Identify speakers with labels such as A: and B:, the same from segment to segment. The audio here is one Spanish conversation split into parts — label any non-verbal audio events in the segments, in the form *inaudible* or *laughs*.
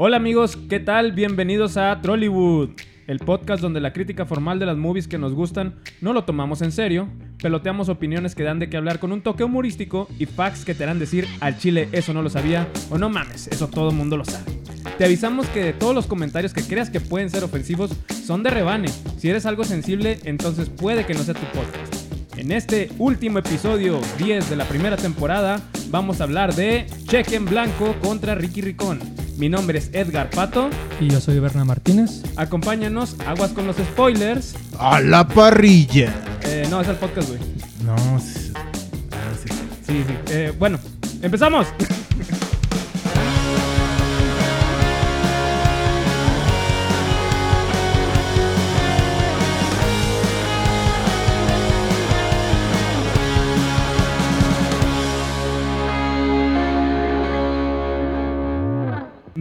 A: Hola amigos, ¿qué tal? Bienvenidos a Trollywood, el podcast donde la crítica formal de las movies que nos gustan no lo tomamos en serio, peloteamos opiniones que dan de qué hablar con un toque humorístico y facts que te harán decir al chile eso no lo sabía o no mames, eso todo el mundo lo sabe. Te avisamos que de todos los comentarios que creas que pueden ser ofensivos son de rebane. Si eres algo sensible, entonces puede que no sea tu podcast. En este último episodio 10 de la primera temporada vamos a hablar de Cheque en Blanco contra Ricky Ricón. Mi nombre es Edgar Pato.
B: Y yo soy Berna Martínez.
A: Acompáñanos, aguas con los spoilers.
C: A la parrilla.
A: Eh, no, es el podcast, güey.
C: No, sí. Ah, sí.
A: Sí, sí. Eh, bueno, empezamos. *laughs*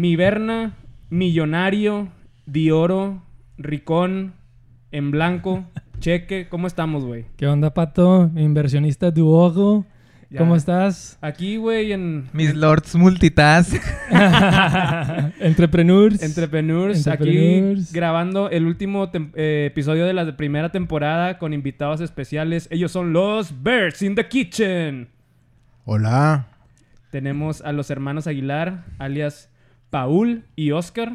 A: Mi Berna, millonario, Dioro, Ricón, en blanco, *laughs* cheque. ¿Cómo estamos, güey?
B: ¿Qué onda, Pato? Inversionista de.
A: Ya.
B: ¿Cómo estás?
A: Aquí, güey, en
C: Mis lords multitask. *laughs*
B: Entrepreneurs.
A: Entrepreneurs, aquí grabando el último eh, episodio de la primera temporada con invitados especiales. Ellos son los Birds in the Kitchen.
C: Hola.
A: Tenemos a los hermanos Aguilar, alias Paul y Oscar.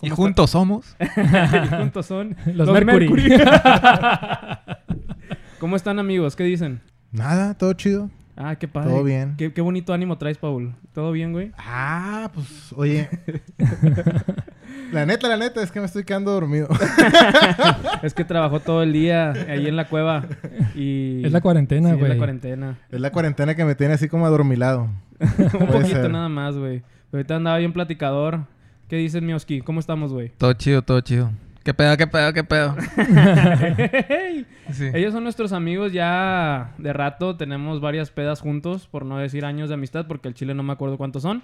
C: Y
A: ¿Cómo
C: juntos somos. *laughs*
A: y juntos son *laughs*
B: Los Mercury. *laughs*
A: ¿Cómo están, amigos? ¿Qué dicen?
C: Nada, todo chido.
A: Ah, qué padre.
C: Todo bien.
A: Qué, qué bonito ánimo traes, Paul. ¿Todo bien, güey?
C: Ah, pues, oye. la neta, la neta, es que me estoy quedando dormido.
A: Es que trabajó todo el día ahí en la cueva. Y...
B: Es la cuarentena,
A: Sí, es
B: güey.
A: la cuarentena.
C: es la cuarentena que me tiene así como adormilado.
A: Un
C: Puede
A: poquito
C: ser.
A: nada más, güey. Ahorita andaba bien platicador. ¿Qué dices, Mioski? ¿Cómo estamos, güey?
D: Todo chido, todo chido. ¿Qué pedo, qué pedo, qué pedo? *laughs* Sí.
A: Ellos son nuestros amigos ya de rato. Tenemos varias pedas juntos, por no decir años de amistad, porque el chile no me acuerdo cuántos son.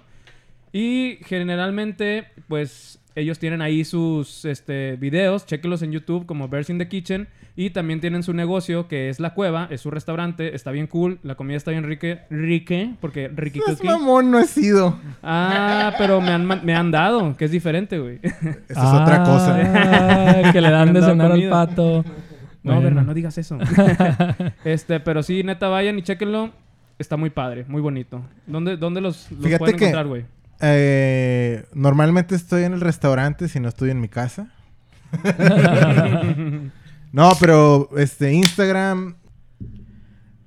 A: Y generalmente, pues, ellos tienen ahí sus este, videos. Chéquenlos en YouTube como Bears in the Kitchen. Y también tienen su negocio, que es La Cueva. Es su restaurante. Está bien cool. La comida está bien rique. Rique, porque Ricky
C: Es
A: Cookie.
C: mamón, no he sido.
A: Ah, pero me han, me han dado, que es diferente, güey.
C: Esa es otra cosa.
B: Ah, *laughs* que le dan de cenar al pato.
A: No,
B: Bueno.
A: Berna, no digas eso. *laughs* este, pero sí, neta, vayan y chéquenlo. Está muy padre, muy bonito. ¿Dónde, dónde los, los
C: Fíjate
A: pueden
C: que-
A: encontrar, güey?
C: Eh, normalmente estoy en el restaurante si no estoy en mi casa. *laughs* No, pero este Instagram.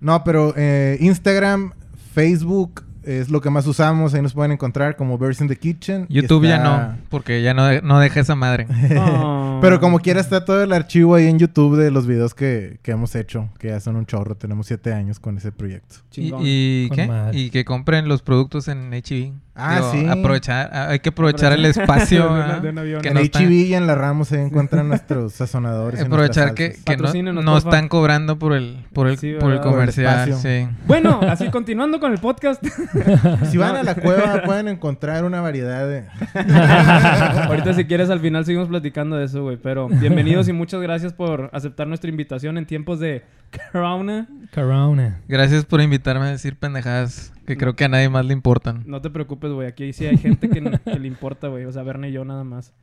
C: No, pero eh, Instagram, Facebook es lo que más usamos. Ahí nos pueden encontrar como Birds in the Kitchen.
D: YouTube ya no, porque ya no, de- no deja esa madre.
A: Oh. *laughs*
C: Pero como quiera está todo el archivo ahí en YouTube de los videos que, que hemos hecho, que ya son un chorro. Tenemos siete años con ese proyecto.
D: ¿Y, qué? Y que compren los productos en HB.
C: Ah, sí.
D: Aprovechar, ah, hay que aprovechar el espacio. *laughs*
A: De una- de un avión.
D: Que
C: en
D: no
C: y en la Ramos se encuentran nuestros sazonadores.
D: aprovechar que, que no, no están cobrando por el, por el,
A: Sí,
D: por el
A: ¿verdad?
C: Por el
D: comercial. sí.
A: Bueno, así continuando con el podcast. *laughs*
C: Si van a la cueva *laughs* pueden encontrar una variedad de...
A: Ahorita si quieres al final seguimos platicando de eso, güey. Pero bienvenidos y muchas gracias por aceptar nuestra invitación en tiempos de corona.
B: Corona.
D: Gracias por invitarme a decir pendejadas que creo que a nadie más le importan.
A: No te preocupes, güey. Aquí sí hay gente que, que le importa, güey. O sea, Verne y yo nada más.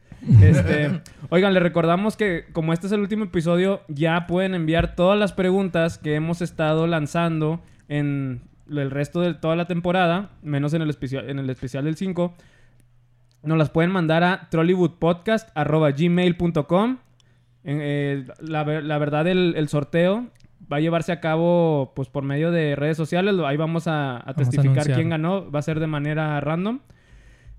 A: Este, *laughs* oigan, les recordamos que como este es el último episodio, ya pueden enviar todas las preguntas que hemos estado lanzando en el resto de toda la temporada, menos en el especial, en el especial del 5. Nos las pueden mandar a trollywoodpodcast.gmail.com. En, eh, la, la verdad, el, el sorteo va a llevarse a cabo pues por medio de redes sociales. Ahí vamos a, a
B: a
A: testificar
B: anunciar.
A: quién ganó. Va a ser de manera random.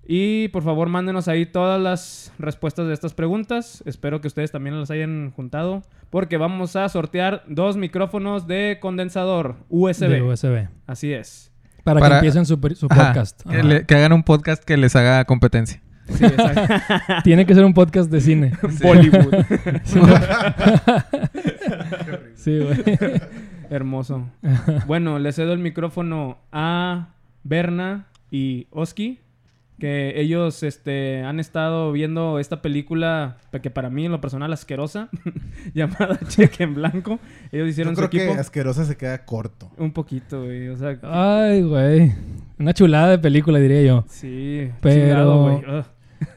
A: Y por favor, mándenos ahí todas las respuestas de estas preguntas. Espero que ustedes también las hayan juntado. Porque vamos a sortear dos micrófonos de condensador USB.
B: De USB.
A: Así es.
B: Para,
D: Para-
B: que empiecen su, su
D: Ajá,
B: podcast.
D: que, le- que hagan un podcast que les haga competencia.
A: Sí, exacto. *laughs*
B: Tiene que ser un podcast de cine. *laughs*
A: Bollywood. *laughs*
B: Sí, güey.
A: Hermoso. Bueno, le cedo el micrófono a Berna y Oski. Que ellos este, han estado viendo esta película que para mí en lo personal asquerosa. llamada Cheque en Blanco. Ellos hicieron
C: Yo
A: su
C: creo
A: equipo.
C: que asquerosa se queda corto.
A: Un poquito, güey. O sea,
B: Ay, güey. Una chulada de película, diría yo.
A: sí.
B: Pero-
A: chingado, güey.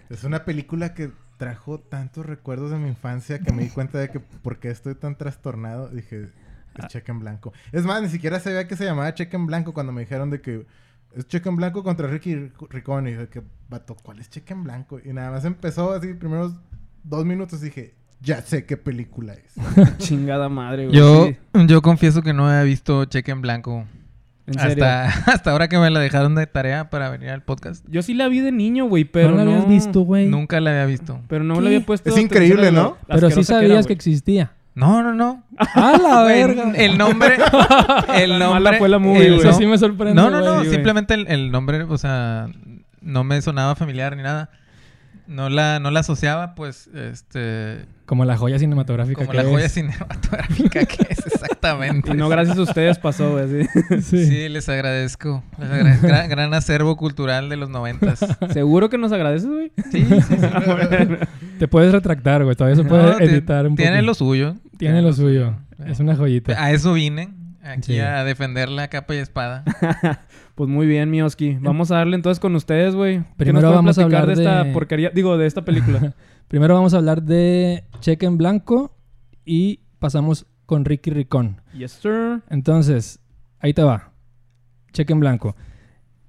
C: Es una película que trajo tantos recuerdos de mi infancia que me di cuenta de que por qué estoy tan trastornado. Dije, es cheque en blanco. Es más, ni siquiera sabía que se llamaba cheque en blanco cuando me dijeron de que es cheque en blanco contra Ricky Ricón. Y dije, que vato, ¿cuál es cheque en blanco? Y nada más empezó así, primeros dos minutos dije, ya sé qué película es. *laughs*
A: Chingada madre, güey.
D: Yo, yo confieso que no había visto Cheque en Blanco.
A: En serio.
D: Hasta, *laughs* hasta ahora que me la dejaron de tarea para venir al podcast.
A: Yo sí la vi de niño, güey, pero
B: no
A: no...
B: la habías visto, güey.
D: Nunca la había visto.
A: Pero no
B: ¿Qué?
A: le había puesto...
C: Es increíble, ¿no?
B: Pero sí sabías
A: era,
B: que existía.
D: No, no, no. *laughs*
B: ¡A la verga!
D: El nombre. *laughs* El nombre.
A: mala fue la movie,
D: el
A: güey.
B: Eso sí me sorprende,
D: No, no, no. simplemente el, el nombre, o sea, no me sonaba familiar ni nada. No la, no la asociaba, pues, este.
B: Como la joya cinematográfica
D: Como
B: que
D: la joya cinematográfica que es *laughs* exactamente.
A: Y no gracias a ustedes pasó, güey. sí.
B: Sí.
D: Sí, les agradezco. Les agradezco. Gran, gran acervo cultural de los noventas.
A: ¿Seguro que nos agradeces, güey?
D: Sí, sí, sí. *laughs*
B: Te puedes retractar, güey. Todavía se puede
D: No,
B: editar un poco.
D: Tiene lo suyo.
B: Tiene lo suyo. Es una joyita.
D: A eso vine. Aquí a defenderla a capa y espada. *laughs*
A: Pues muy bien, Mioski. Vamos a darle entonces con ustedes, güey. ¿Qué
B: Primero
A: nos
B: vamos a hablar
A: de esta
B: de-
A: porquería? Digo, de esta película. *laughs*
B: Primero vamos a hablar de Cheque en Blanco y pasamos con Ricky Ricón.
A: yes, sir.
B: Entonces, ahí te va. Cheque en Blanco.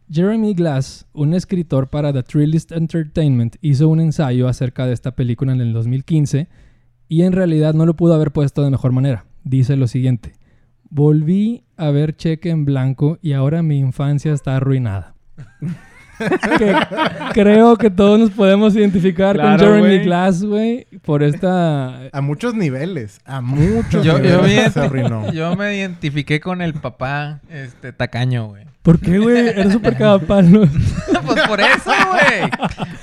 B: Jeremy Glass, un escritor para The Thrillist Entertainment, hizo un ensayo acerca de esta película en el 2015 y en realidad no lo pudo haber puesto de mejor manera. Dice lo siguiente. Volví a ver Cheque en Blanco y ahora mi infancia está arruinada. *laughs* Que creo que todos nos podemos identificar
A: Claro,
B: con Jeremy. Glass, güey, por esta...
C: A muchos niveles. A muchos
D: Yo, yo,
C: niveles
D: me
C: se arruinó.
D: yo me identifiqué con el papá este, tacaño, güey.
B: ¿Por qué, güey? Eres súper cagapalos. *laughs*
D: pues por eso, güey.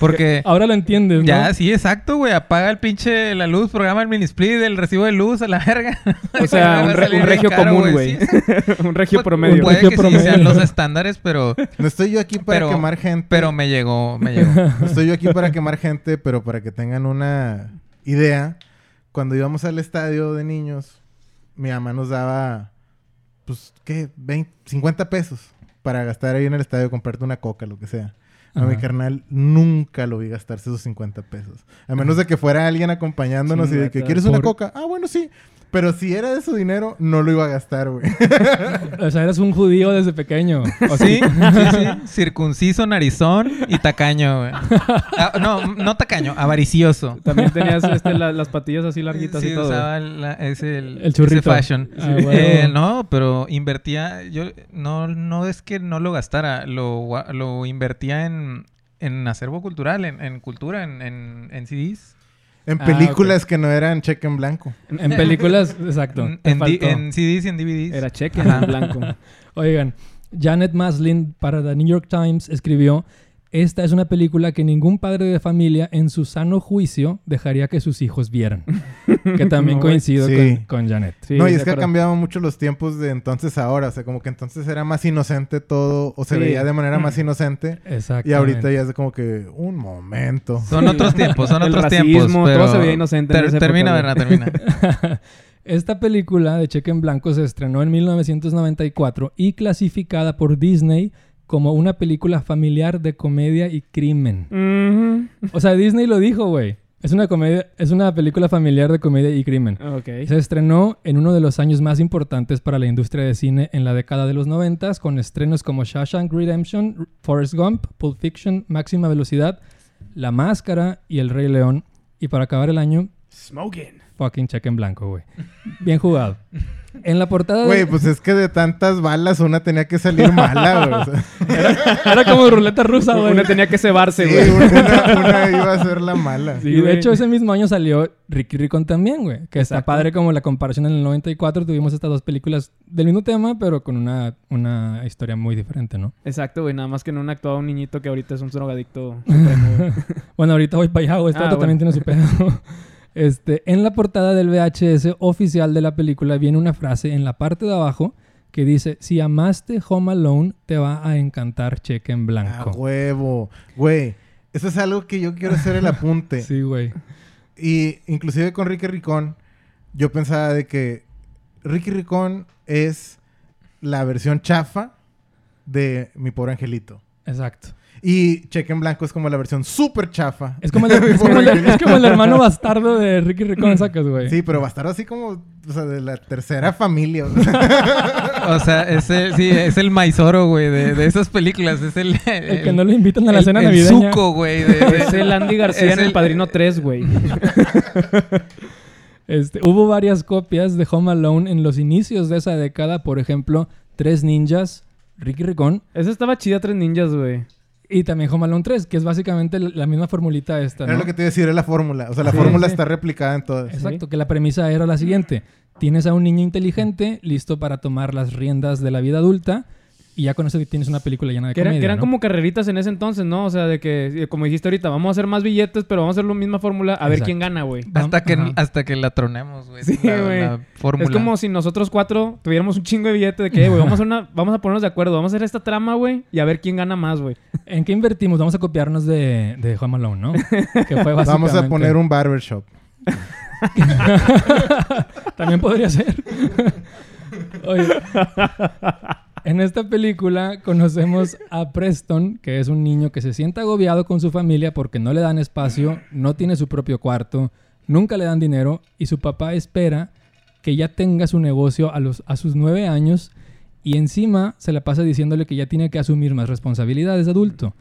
D: Porque
B: Ahora lo entiendes, ¿no?
D: ya, sí, exacto, güey. Apaga el pinche la luz, programa el mini split, el recibo de luz a la verga.
A: O sea, *laughs* un, re- un regio
D: caro,
A: común, güey.
D: Sí, *laughs*
A: un regio
D: Pues,
A: promedio.
D: Puede
B: regio
D: que
B: promedio.
D: sí sean los estándares, pero,
C: No estoy yo aquí para
D: Pero-
C: quemar gente.
D: pero me llegó, me llegó.
C: No estoy yo aquí para quemar gente, pero para que tengan una idea. Cuando íbamos al estadio de niños, mi mamá nos daba, pues, ¿qué? 20, 50 pesos para gastar ahí en el estadio, comprarte una coca, lo que sea. A mi carnal nunca lo vi gastarse esos 50 pesos. A menos de que fuera alguien acompañándonos y de que. ¿quieres una coca? Ah, bueno, sí. Pero si era de su dinero, no lo iba a gastar, güey. *laughs*
B: O sea, eres un judío desde pequeño.
D: ¿O sí? Sí, sí. *laughs* Circunciso, narizón y tacaño, güey. Ah, no, no tacaño, avaricioso.
A: También tenías este, la- las patillas así larguitas
D: Sí,
A: y todo.
D: usaba la- ese, el,
B: El churrito.
D: ese fashion.
B: Ah,
D: Eh, no, pero invertía... Yo no, no es que no lo gastara. Lo, lo invertía en, en acervo cultural, en, en cultura, en, en, en CDs.
C: En
B: Ah,
C: películas que no eran cheque en blanco.
B: En películas, *laughs* exacto.
D: En, en CDs y en DVDs.
A: Era cheque en blanco.
B: Oigan, Janet Maslin para The New York Times escribió, esta es una película que ningún padre de familia en su sano juicio dejaría que sus hijos vieran. *laughs* que también
A: No,
B: coincido
C: Sí.
B: con, con Janet.
A: Sí,
C: no, y es que ha cambiado mucho los tiempos de entonces a ahora. O sea, como que entonces era más inocente todo, o se
A: Sí.
C: veía de manera más inocente.
B: Exacto.
C: Y ahorita ya es como que, un momento.
D: Son otros tiempos, son *laughs*
A: El
D: otros
A: racismo,
D: tiempos.
A: todo se veía inocente en
D: Ter- termina. Berna, termina. *laughs*
B: Esta película de Cheque en Blanco se estrenó en 1994 y clasificada por Disney como una película familiar de comedia y crimen. O sea, Disney lo dijo, güey. Es una comedia, es una película familiar de comedia y crimen.
A: Ok.
B: Se estrenó en uno de los años más importantes para la industria de cine en la década de los 90 con estrenos como Shawshank Redemption, Forrest Gump, Pulp Fiction, Máxima Velocidad, La Máscara y El Rey León. Y para acabar el año,
A: Smoking.
B: fucking cheque en blanco, güey. Bien jugado. En la portada de-
C: Güey, pues es que de tantas balas una tenía que salir mala, güey. O sea, *laughs*
B: Era como ruleta rusa, güey.
A: Una tenía que cebarse,
C: sí,
A: güey.
C: una, una iba a ser la mala.
A: Sí,
B: y de
A: güey.
B: hecho ese mismo año salió Ricky Ricón también, güey. Que está padre como la comparación en el 94. Tuvimos estas dos películas del mismo tema, pero con una, una historia muy diferente, ¿no?
A: Exacto, güey. Nada más que en una actuaba un niñito que ahorita es un drogadicto. *laughs*
B: Bueno, ahorita voy para allá, güey. Este
A: Ah,
B: vato también tiene su pedo. *laughs* Este, en la portada del VHS oficial de la película viene una frase en la parte de abajo que dice, si amaste Home Alone, te va a encantar Cheque en
C: A
B: Blanco.
C: huevo. Güey, eso es algo que yo quiero hacer el apunte. *laughs*
B: sí, güey.
C: Y inclusive con Ricky Ricón, yo pensaba de que Ricky Ricón es la versión chafa de Mi Pobre Angelito.
B: Exacto.
C: Y Cheque en Blanco es como la versión súper chafa.
B: Es como, el, *laughs* es, como el, es como el hermano bastardo de Ricky Ricón, sacas, güey.
C: Sí, pero bastardo así como, o sea, de la tercera familia. *laughs*
D: O sea, es el, sí, es el maizoro, güey, de, de esas películas. Es el...
B: El, que no lo invitan a la
D: el-
B: cena
D: el
B: navideña.
D: suco, güey. de- de-
A: Es el Andy *laughs* García en El
D: el-
A: Padrino 3, güey.
B: Este, hubo varias copias de Home Alone en los inicios de esa década. Por ejemplo, Tres Ninjas, Ricky Ricón.
A: Esa estaba chida, Tres Ninjas, güey.
B: Y también Home Alone 3, que es básicamente la misma formulita esta,
C: Era
B: ¿no?
C: lo que te iba a decir, era la fórmula. O sea, la
B: Sí,
C: fórmula
B: sí.
C: está replicada en todas.
B: Exacto, que la premisa era la siguiente. Tienes a un niño inteligente listo para tomar las riendas de la vida adulta y ya con eso tienes una película llena de
A: Que, era- que eran
B: ¿no?
A: como carreritas en ese entonces, ¿no? O sea, de que, como dijiste ahorita, vamos a hacer más billetes, pero vamos a hacer la misma fórmula a ver quién gana, güey.
D: hasta, que,
B: Ajá.
D: hasta que la tronemos, güey.
A: Sí, güey. Es como si nosotros cuatro tuviéramos un chingo de billetes de que, "Eh, güey, vamos, a una- vamos a ponernos de acuerdo, vamos a hacer esta trama, güey, y a ver quién gana más, güey.
B: ¿En qué invertimos? Vamos a copiarnos de, de Home Alone, ¿no? Que fue
C: Vamos a
B: básicamente-
C: poner un barbershop. *laughs*
B: También podría ser. *laughs* Oye, en esta película conocemos a Preston, que es un niño que se siente agobiado con su familia porque no le dan espacio, no tiene su propio cuarto, nunca le dan dinero y su papá espera que ya tenga su negocio a, los, a sus nueve años y encima se la pasa diciéndole que ya tiene que asumir más responsabilidades de adulto.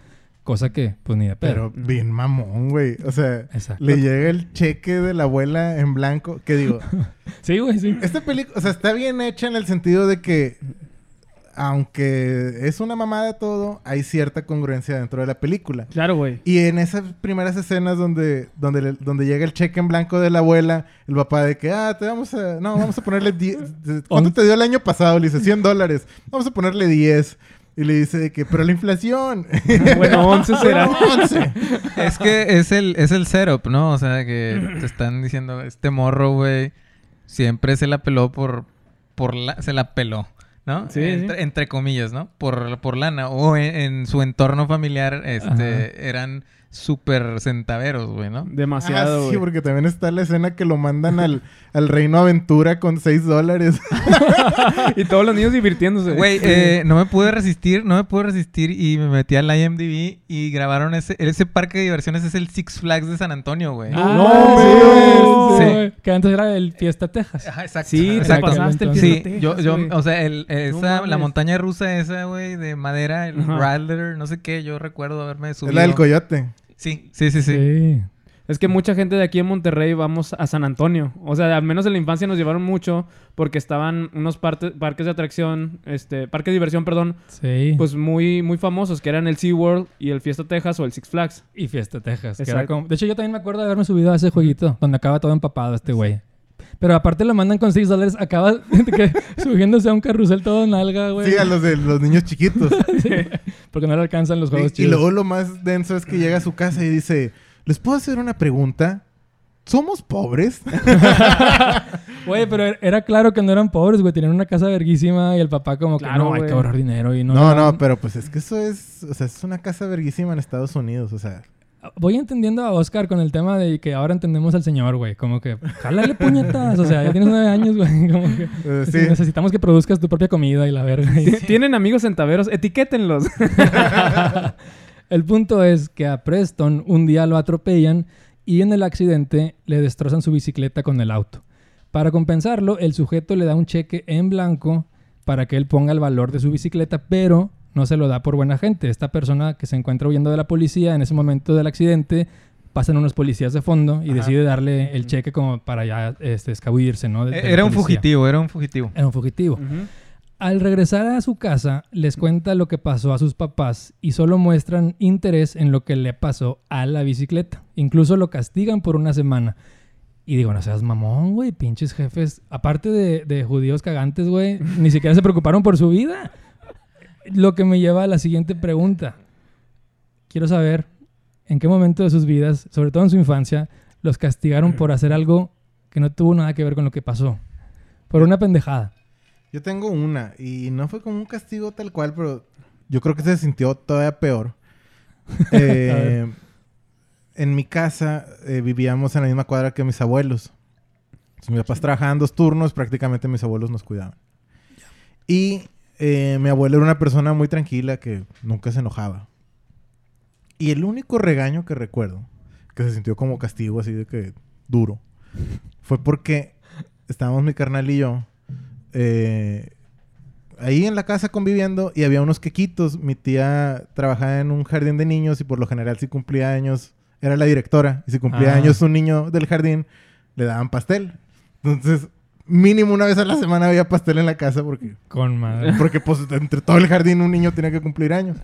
B: Cosa que, pues ni de pedo.
C: Pero bien mamón, güey. O sea,
B: Exacto.
C: le llega el cheque de la abuela en blanco. ¿Qué digo? *laughs*
B: Sí, güey, sí.
C: Esta película, o sea, está bien hecha en el sentido de que, aunque es una mamada todo, hay cierta congruencia dentro de la película.
A: Claro, güey.
C: Y en esas primeras escenas donde, donde, le- donde llega el cheque en blanco de la abuela, el papá de que, ah, te vamos a, no, vamos a ponerle 10. *laughs* ¿Cuánto te dio el año pasado? Le dice, 100 dólares. Vamos a ponerle 10. Y le dice de que, pero la inflación.
A: Bueno, 11 *laughs* será.
C: Bueno, 11.
D: Es que es el, es el setup, ¿no? O sea, que te están diciendo, este morro, güey, siempre se la peló por... por la, se la peló, ¿no?
A: Sí,
D: entre,
A: sí.
D: entre comillas, ¿no? Por, por lana. O en, en su entorno familiar, este,
B: Ajá.
D: eran súper centaveros, güey, ¿no?
A: Demasiado,
C: Ah,
A: güey.
C: sí, porque también está la escena que lo mandan al, *laughs* al Reino Aventura con 6 dólares. *laughs*
A: y todos los niños divirtiéndose.
D: Güey, eh, no me pude resistir, no me pude resistir y me metí al IMDb y grabaron ese, ese parque de diversiones, es el Six Flags de San Antonio, güey.
B: Ah,
C: No,
B: sí,
A: güey.
B: sí,
D: Sí.
B: Que antes era el Fiesta Texas.
D: Ajá, exacto.
A: Sí, te
D: exacto.
A: pasaste el
D: Sí,
A: Fiesta
D: yo,
A: Texas,
D: yo,
A: güey.
D: o sea, el, esa,
A: No
D: la montaña rusa esa, güey, de madera, el. Rattler, no sé qué, yo recuerdo haberme
C: Es
D: subido.
C: la del coyote.
D: Sí, sí, sí, sí.
B: Sí.
A: Es que mucha gente de aquí en Monterrey vamos a San Antonio. O sea, al menos en la infancia nos llevaron mucho porque estaban unos parte- parques de atracción, este, parques de diversión, perdón,
B: Sí.
A: pues muy, muy famosos, que eran el SeaWorld y el Fiesta Texas o el Six Flags.
B: y Fiesta Texas. que era
A: Exacto.
B: como- De hecho, yo también me acuerdo de haberme subido a ese jueguito donde acaba todo empapado este güey. Pero aparte lo mandan con 6 dólares. Acaba *laughs* que, subiéndose a un carrusel todo nalga, güey.
C: Sí, a los de los niños chiquitos. *laughs*
B: Sí, *laughs* Porque no le alcanzan los juegos
C: y, y luego lo más denso es que llega a su casa y dice, ¿les puedo hacer una pregunta? ¿Somos pobres? *laughs*
B: Güey, pero er- era claro que no eran pobres, güey. Tenían una casa verguísima y el papá como que
A: Claro,
B: no, hay que ahorrar dinero y no...
C: No, no, pero pues es que eso es, o sea, es una casa verguísima en Estados Unidos, o sea.
B: Voy entendiendo a Oscar con el tema de que ahora entendemos al señor, güey. Como que, jálale puñetas. O sea, ya tienes nueve años, güey. *laughs* Como que
C: eh,
B: sí,
C: sí.
B: necesitamos que produzcas tu propia comida y la verga.
A: Tienen amigos centaveros, etiquétenlos. *laughs*
B: El punto es que a Preston un día lo atropellan y en el accidente le destrozan su bicicleta con el auto. Para compensarlo, el sujeto le da un cheque en blanco para que él ponga el valor de su bicicleta, pero no se lo da por buena gente. Esta persona que se encuentra huyendo de la policía en ese momento del accidente, pasan unos policías de fondo y
C: Ajá.
B: decide darle el cheque como para ya este, escabullirse, ¿no? De- de la
D: Era un fugitivo, era un fugitivo.
B: Era un fugitivo. Al regresar a su casa, les cuenta lo que pasó a sus papás y solo muestran interés en lo que le pasó a la bicicleta. Incluso lo castigan por una semana. Y digo, no seas mamón, güey, pinches jefes. Aparte de, de judíos cagantes, güey, ni siquiera se preocuparon por su vida. Lo que me lleva a la siguiente pregunta. Quiero saber en qué momento de sus vidas, sobre todo en su infancia, los castigaron por hacer algo que no tuvo nada que ver con lo que pasó. Por una pendejada.
C: Yo tengo una y no fue como un castigo tal cual, pero yo creo que se sintió todavía peor. *laughs* Eh, en mi casa eh, vivíamos en la misma cuadra que mis abuelos. Entonces, mis papás trabajaban dos turnos, prácticamente mis abuelos nos cuidaban. Y eh, mi abuelo era una persona muy tranquila que nunca se enojaba. Y el único regaño que recuerdo, que se sintió como castigo así de que duro, fue porque estábamos mi carnal y yo eh, ahí en la casa conviviendo y había unos quequitos. Mi tía trabajaba en un jardín de niños y por lo general si cumplía años, era la directora. Y si cumplía
B: Ah.
C: años un niño del jardín, le daban pastel. Entonces, mínimo una vez a la semana había pastel en la casa porque,
B: Con madre.
C: porque pues entre todo el jardín un niño tenía que cumplir años.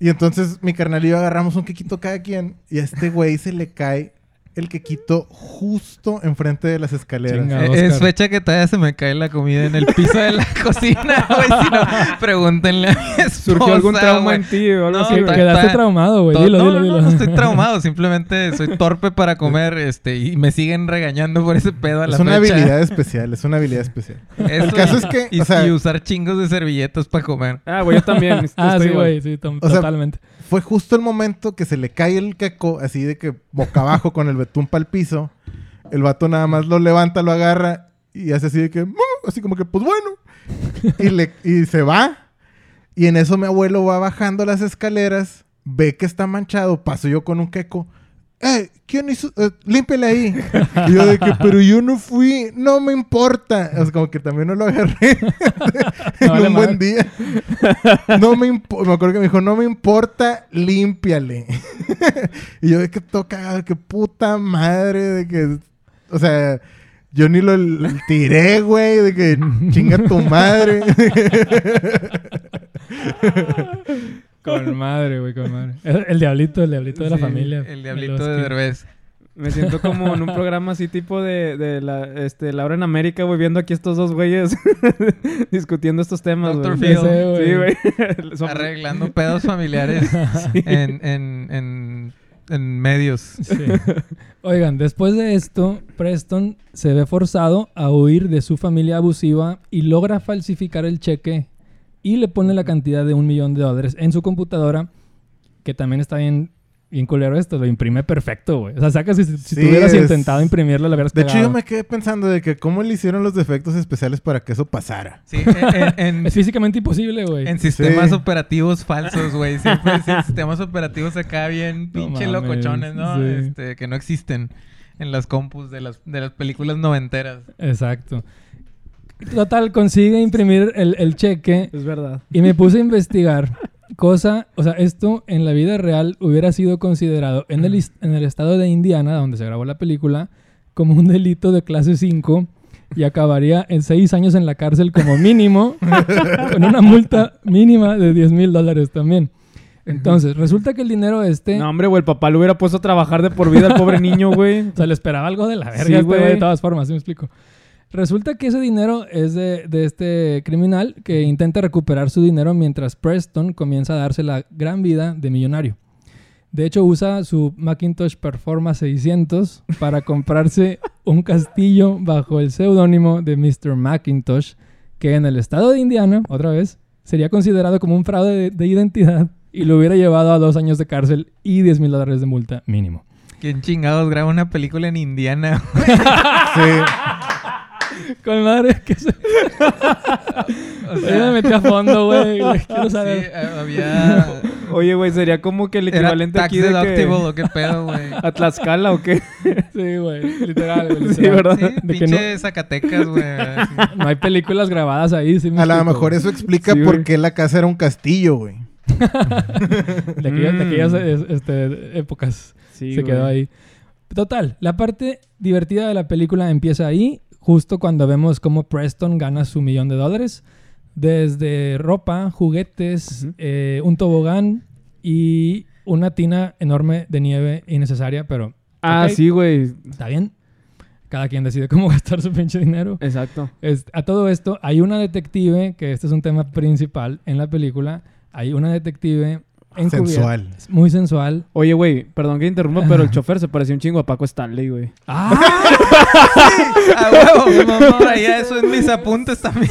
C: Y entonces mi carnal y yo agarramos un quequito cada quien y a este güey se le cae el quequito justo enfrente de las escaleras.
B: Chinga.
D: Eh. Es fecha que todavía se me cae la comida en el piso de la *laughs* cocina, güey. Si no, *laughs* pregúntenle a mi esposa,
A: ¿Surgió algún trauma en ti o algo
D: No,
A: así,
B: Que- Quedaste traumado, güey. Dilo,
D: no,
B: dilo,
D: no,
B: dilo.
D: no, no estoy *laughs* traumado. Simplemente soy torpe para comer este, y me siguen regañando por ese pedo a la
C: Es una
D: fecha.
C: habilidad especial, es una habilidad especial.
D: Eso
C: El caso
D: y-
C: es que,
D: Y,
C: o sea-
D: y usar chingos de servilletas para comer.
A: Ah, güey, yo también.
B: Ah,
A: estoy
B: sí, güey. Sí, to-
C: O sea,
B: totalmente.
C: Fue justo el momento que se le cae el queco, así de que boca abajo con el betún para el piso. El vato nada más lo levanta, lo agarra y hace así de que, así como que, pues bueno. y, le, y se va. Y en eso mi abuelo va bajando las escaleras, ve que está manchado, paso yo con un queco. ¡Eh! ¿Quién hizo? Eh, ahí. y yo de que, pero yo no fui, no me importa. O sea, como que también no lo agarré *laughs* en
B: vale
C: un
B: madre.
C: buen día. No me importa, me acuerdo que me dijo, no me importa, límpiale. *laughs* y yo de que toca, que puta madre, de que, o sea, yo ni lo tiré, güey, de que chinga tu madre. *laughs*
B: Con madre, güey, con madre. El, el diablito, el diablito de la
D: Sí,
B: familia.
D: El diablito de Derbez.
A: Me siento como en un programa así tipo de, de la, este, Laura en América, güey, viendo aquí estos dos güeyes *laughs* discutiendo estos temas,
D: Dr.
A: güey.
D: Phil.
A: Sí, güey. *laughs* Son-
D: Arreglando pedos familiares *laughs* en, en, en, en medios.
B: Sí. Oigan, después de esto, Preston se ve forzado a huir de su familia abusiva y logra falsificar el cheque y le pone la cantidad de un millón de dólares en su computadora, que también está bien, bien culero esto, lo imprime perfecto, güey. O sea, saca si, si
C: Sí,
B: tú hubieras
C: es-
B: intentado imprimirlo, lo hubieras
C: De hecho, yo me quedé pensando de que cómo le hicieron los defectos especiales para que eso pasara.
D: Sí, en, en-
B: Es físicamente imposible, güey.
D: en sistemas
C: Sí.
D: operativos falsos, güey. Siempre *laughs* sistemas operativos acá bien
B: No
D: pinche
B: mames,
D: locochones, ¿no?
B: sí.
D: Este, que no existen en las compus de las, de las películas noventeras.
B: Exacto. Total, consigue imprimir el, el cheque
A: Es verdad.
B: Y me puse a investigar. Cosa, o sea, esto en la vida real hubiera sido considerado en el, en el estado de Indiana, donde se grabó la película, como un delito de clase 5 y acabaría en 6 años en la cárcel como mínimo, con una multa mínima de 10 mil dólares también. Entonces, resulta que el dinero este,
A: No, hombre, güey, el papá lo hubiera puesto a trabajar de por vida al pobre niño, güey.
B: o sea, le esperaba algo de la verga
A: Sí,
B: este güey,
A: güey.
B: de todas formas, ¿sí me explico? Resulta que ese dinero es de, de este criminal que intenta recuperar su dinero mientras Preston comienza a darse la gran vida de millonario. De hecho, usa su Macintosh Performance 600 para comprarse *laughs* un castillo bajo el seudónimo de Mr. Macintosh, que en el estado de Indiana, otra vez, sería considerado como un fraude de, de identidad y lo hubiera llevado a dos años de cárcel y 10 mil dólares de multa mínimo.
D: ¿Quién chingados graba una película en Indiana? *laughs*
C: Sí. *laughs*
B: Con madre que se... *laughs*
D: O
B: Yo me metí a fondo, güey. Quiero saber.
D: eh, había...
A: Oye, güey, sería como que el
D: Era
A: equivalente
D: tax
A: aquí de
D: deductible,
A: que...
D: ¿o qué pedo, güey? *laughs*
A: ¿A Tlaxcala o qué?
B: Sí, güey. Literal, güey.
A: Sí. ¿verdad?
D: Sí,
B: De que
D: pinche Zacatecas, güey. *laughs*
B: No hay películas grabadas ahí. Sí me
C: A lo mejor eso explica
A: Sí,
C: por qué la casa era un castillo, güey.
B: De aquellas, de aquellas,
A: Mm.
B: es- este, épocas.
A: Sí,
B: se
A: güey.
B: quedó ahí. Total, la parte divertida de la película empieza ahí, justo cuando vemos cómo Preston gana su millón de dólares. Desde ropa, juguetes, eh, un tobogán y una tina enorme de nieve innecesaria, pero
A: Ah, sí, güey.
B: está bien. Cada quien decide cómo *laughs* gastar su pinche dinero.
A: Exacto.
B: Es- a todo esto, hay una detective, que este es un tema principal en la película. Hay una detective encubierta,
C: Sensual.
B: muy sensual.
A: Oye, güey, perdón que interrumpa, pero el chofer se parecía un chingo a Paco Stanley, güey.
B: ¡Ah! *laughs*
D: ¡A huevo! Traía eso en mis apuntes también,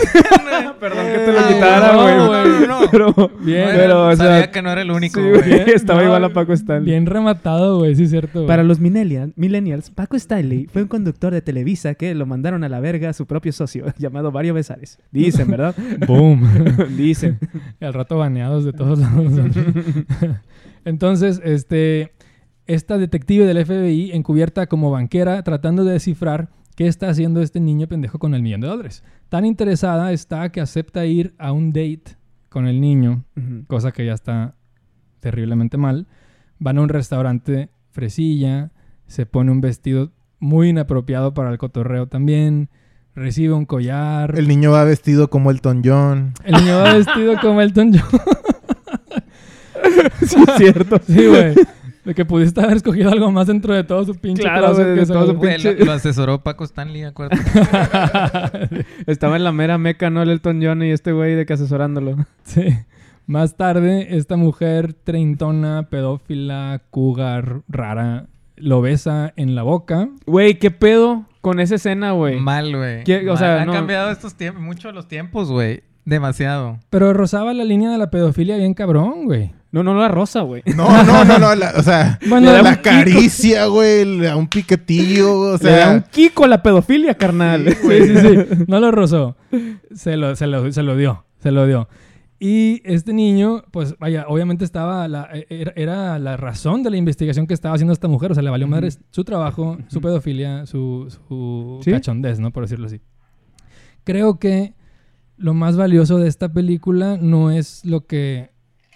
D: *laughs*
A: Perdón que te lo
D: Ah,
A: quitara,
D: no,
A: güey.
D: no, no.
A: Pero,
B: Bien,
D: No,
A: pero, o sea,
D: sabía que no era el único,
A: sí,
D: güey.
A: estaba
B: No,
A: igual a Paco Stanley.
B: Bien rematado, güey, sí es cierto. güey.
A: Para los millennial- millennials, Paco Stanley fue un conductor de Televisa que lo mandaron a la verga a su propio socio, *laughs* llamado Mario Besares. Dicen, ¿verdad? *laughs*
B: Boom.
A: Dicen.
B: Al rato baneados de todos lados. Entonces, este, esta detective del FBI encubierta como banquera tratando de descifrar qué está haciendo este niño pendejo con el millón de dólares. Tan interesada está que acepta ir a un date con el niño, cosa que ya está terriblemente mal. Van a un restaurante fresilla, se pone un vestido muy inapropiado para el cotorreo también, recibe un collar.
C: El niño va vestido como Elton John.
B: El niño va *laughs* vestido como Elton John. *laughs*
A: Sí, es cierto.
B: Sí, güey. De que pudiste haber escogido algo más dentro de todo su pinche
A: Claro, de
B: se
A: todo
B: lo-
A: su
D: Güey,
A: pinche-
D: lo, lo asesoró Paco Stanley, acuérdate. *laughs*
A: Estaba en la mera meca, ¿no? El Elton John y este güey de que asesorándolo.
B: Sí. Más tarde, esta mujer treintona, pedófila, cougar, rara, lo besa en la boca.
A: Güey, ¿qué pedo con esa escena, güey?
D: Mal, güey. Han
A: no.
D: cambiado estos tiempos, mucho los tiempos, güey. Demasiado.
B: Pero rozaba la línea de la pedofilia bien cabrón, güey.
A: No, no la rosa, güey. *laughs*
C: No, no, no, no. la- o sea,
B: Bueno,
C: la,
B: le
C: caricia, güey. Le da un piquetillo. O
A: Le da un
C: sea,
A: kiko a la pedofilia, carnal.
B: Sí, sí, sí. No lo rozó. Se lo, se lo, se lo dio. Se lo dio. Y este niño, pues vaya, obviamente estaba, la, era, era la razón de la investigación que estaba haciendo esta mujer. O sea, le valió madre su trabajo, su pedofilia, su, su
A: ¿Sí?
B: cachondez, ¿no? Por decirlo así. Creo que lo más valioso de esta película no es lo que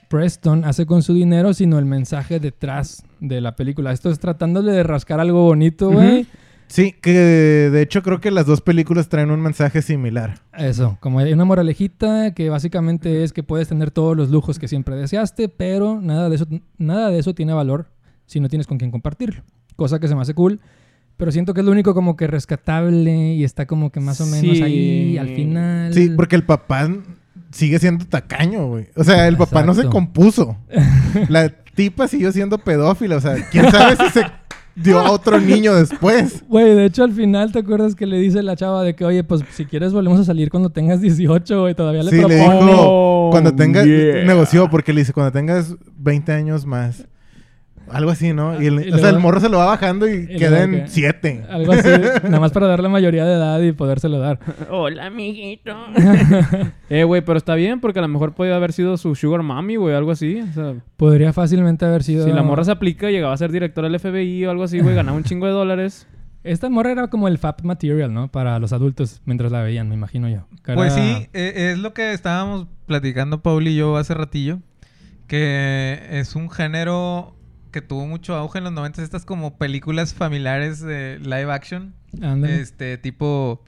B: Preston hace con su dinero, sino el mensaje detrás de la película. Esto es tratándole de rascar algo bonito, güey.
C: Sí, que de hecho creo que las dos películas traen un mensaje similar.
B: Eso, como hay una moralejita que básicamente es que puedes tener todos los lujos que siempre deseaste, pero nada de eso, nada de eso tiene valor si no tienes con quién compartirlo. Cosa que se me hace cool, pero siento que es lo único como que rescatable y está como que más o menos
A: Sí.
B: ahí al final.
C: Sí, porque el papá sigue siendo tacaño, güey. O sea, el papá no se compuso. *laughs* La tipa siguió siendo pedófila. O sea, quién sabe si se dio a otro niño después.
B: Güey, de hecho al final te acuerdas que le dice la chava de que, oye, pues si quieres volvemos a salir cuando tengas 18, güey, todavía le
C: Sí, le
B: propongo.
C: dijo,
A: Oh,
C: cuando tengas,
A: yeah.
C: negoció porque le dice, cuando tengas 20 años más. Algo así, ¿no? Y el,
B: Y
C: o sea, el morro se lo va bajando y,
B: y
C: queda en
B: que-
C: 7.
B: Algo así, nada más para dar la mayoría de edad y podérselo dar. *laughs*
A: Hola, amiguito. *laughs* eh, güey, pero está bien porque a lo mejor podía haber sido su sugar mommy, güey, algo así. O sea,
B: Podría fácilmente haber sido...
A: si la morra se aplica, llegaba a ser director del FBI o algo así, güey, ganaba un chingo de dólares.
B: Esta morra era como el fap material, ¿no? Para los adultos mientras la veían, me imagino yo.
D: Pues sí, eh, es lo que estábamos platicando Paul y yo hace ratillo. Que es un género que tuvo mucho auge en los 90. Estas como películas familiares de live action.
B: Ándale.
D: Este, tipo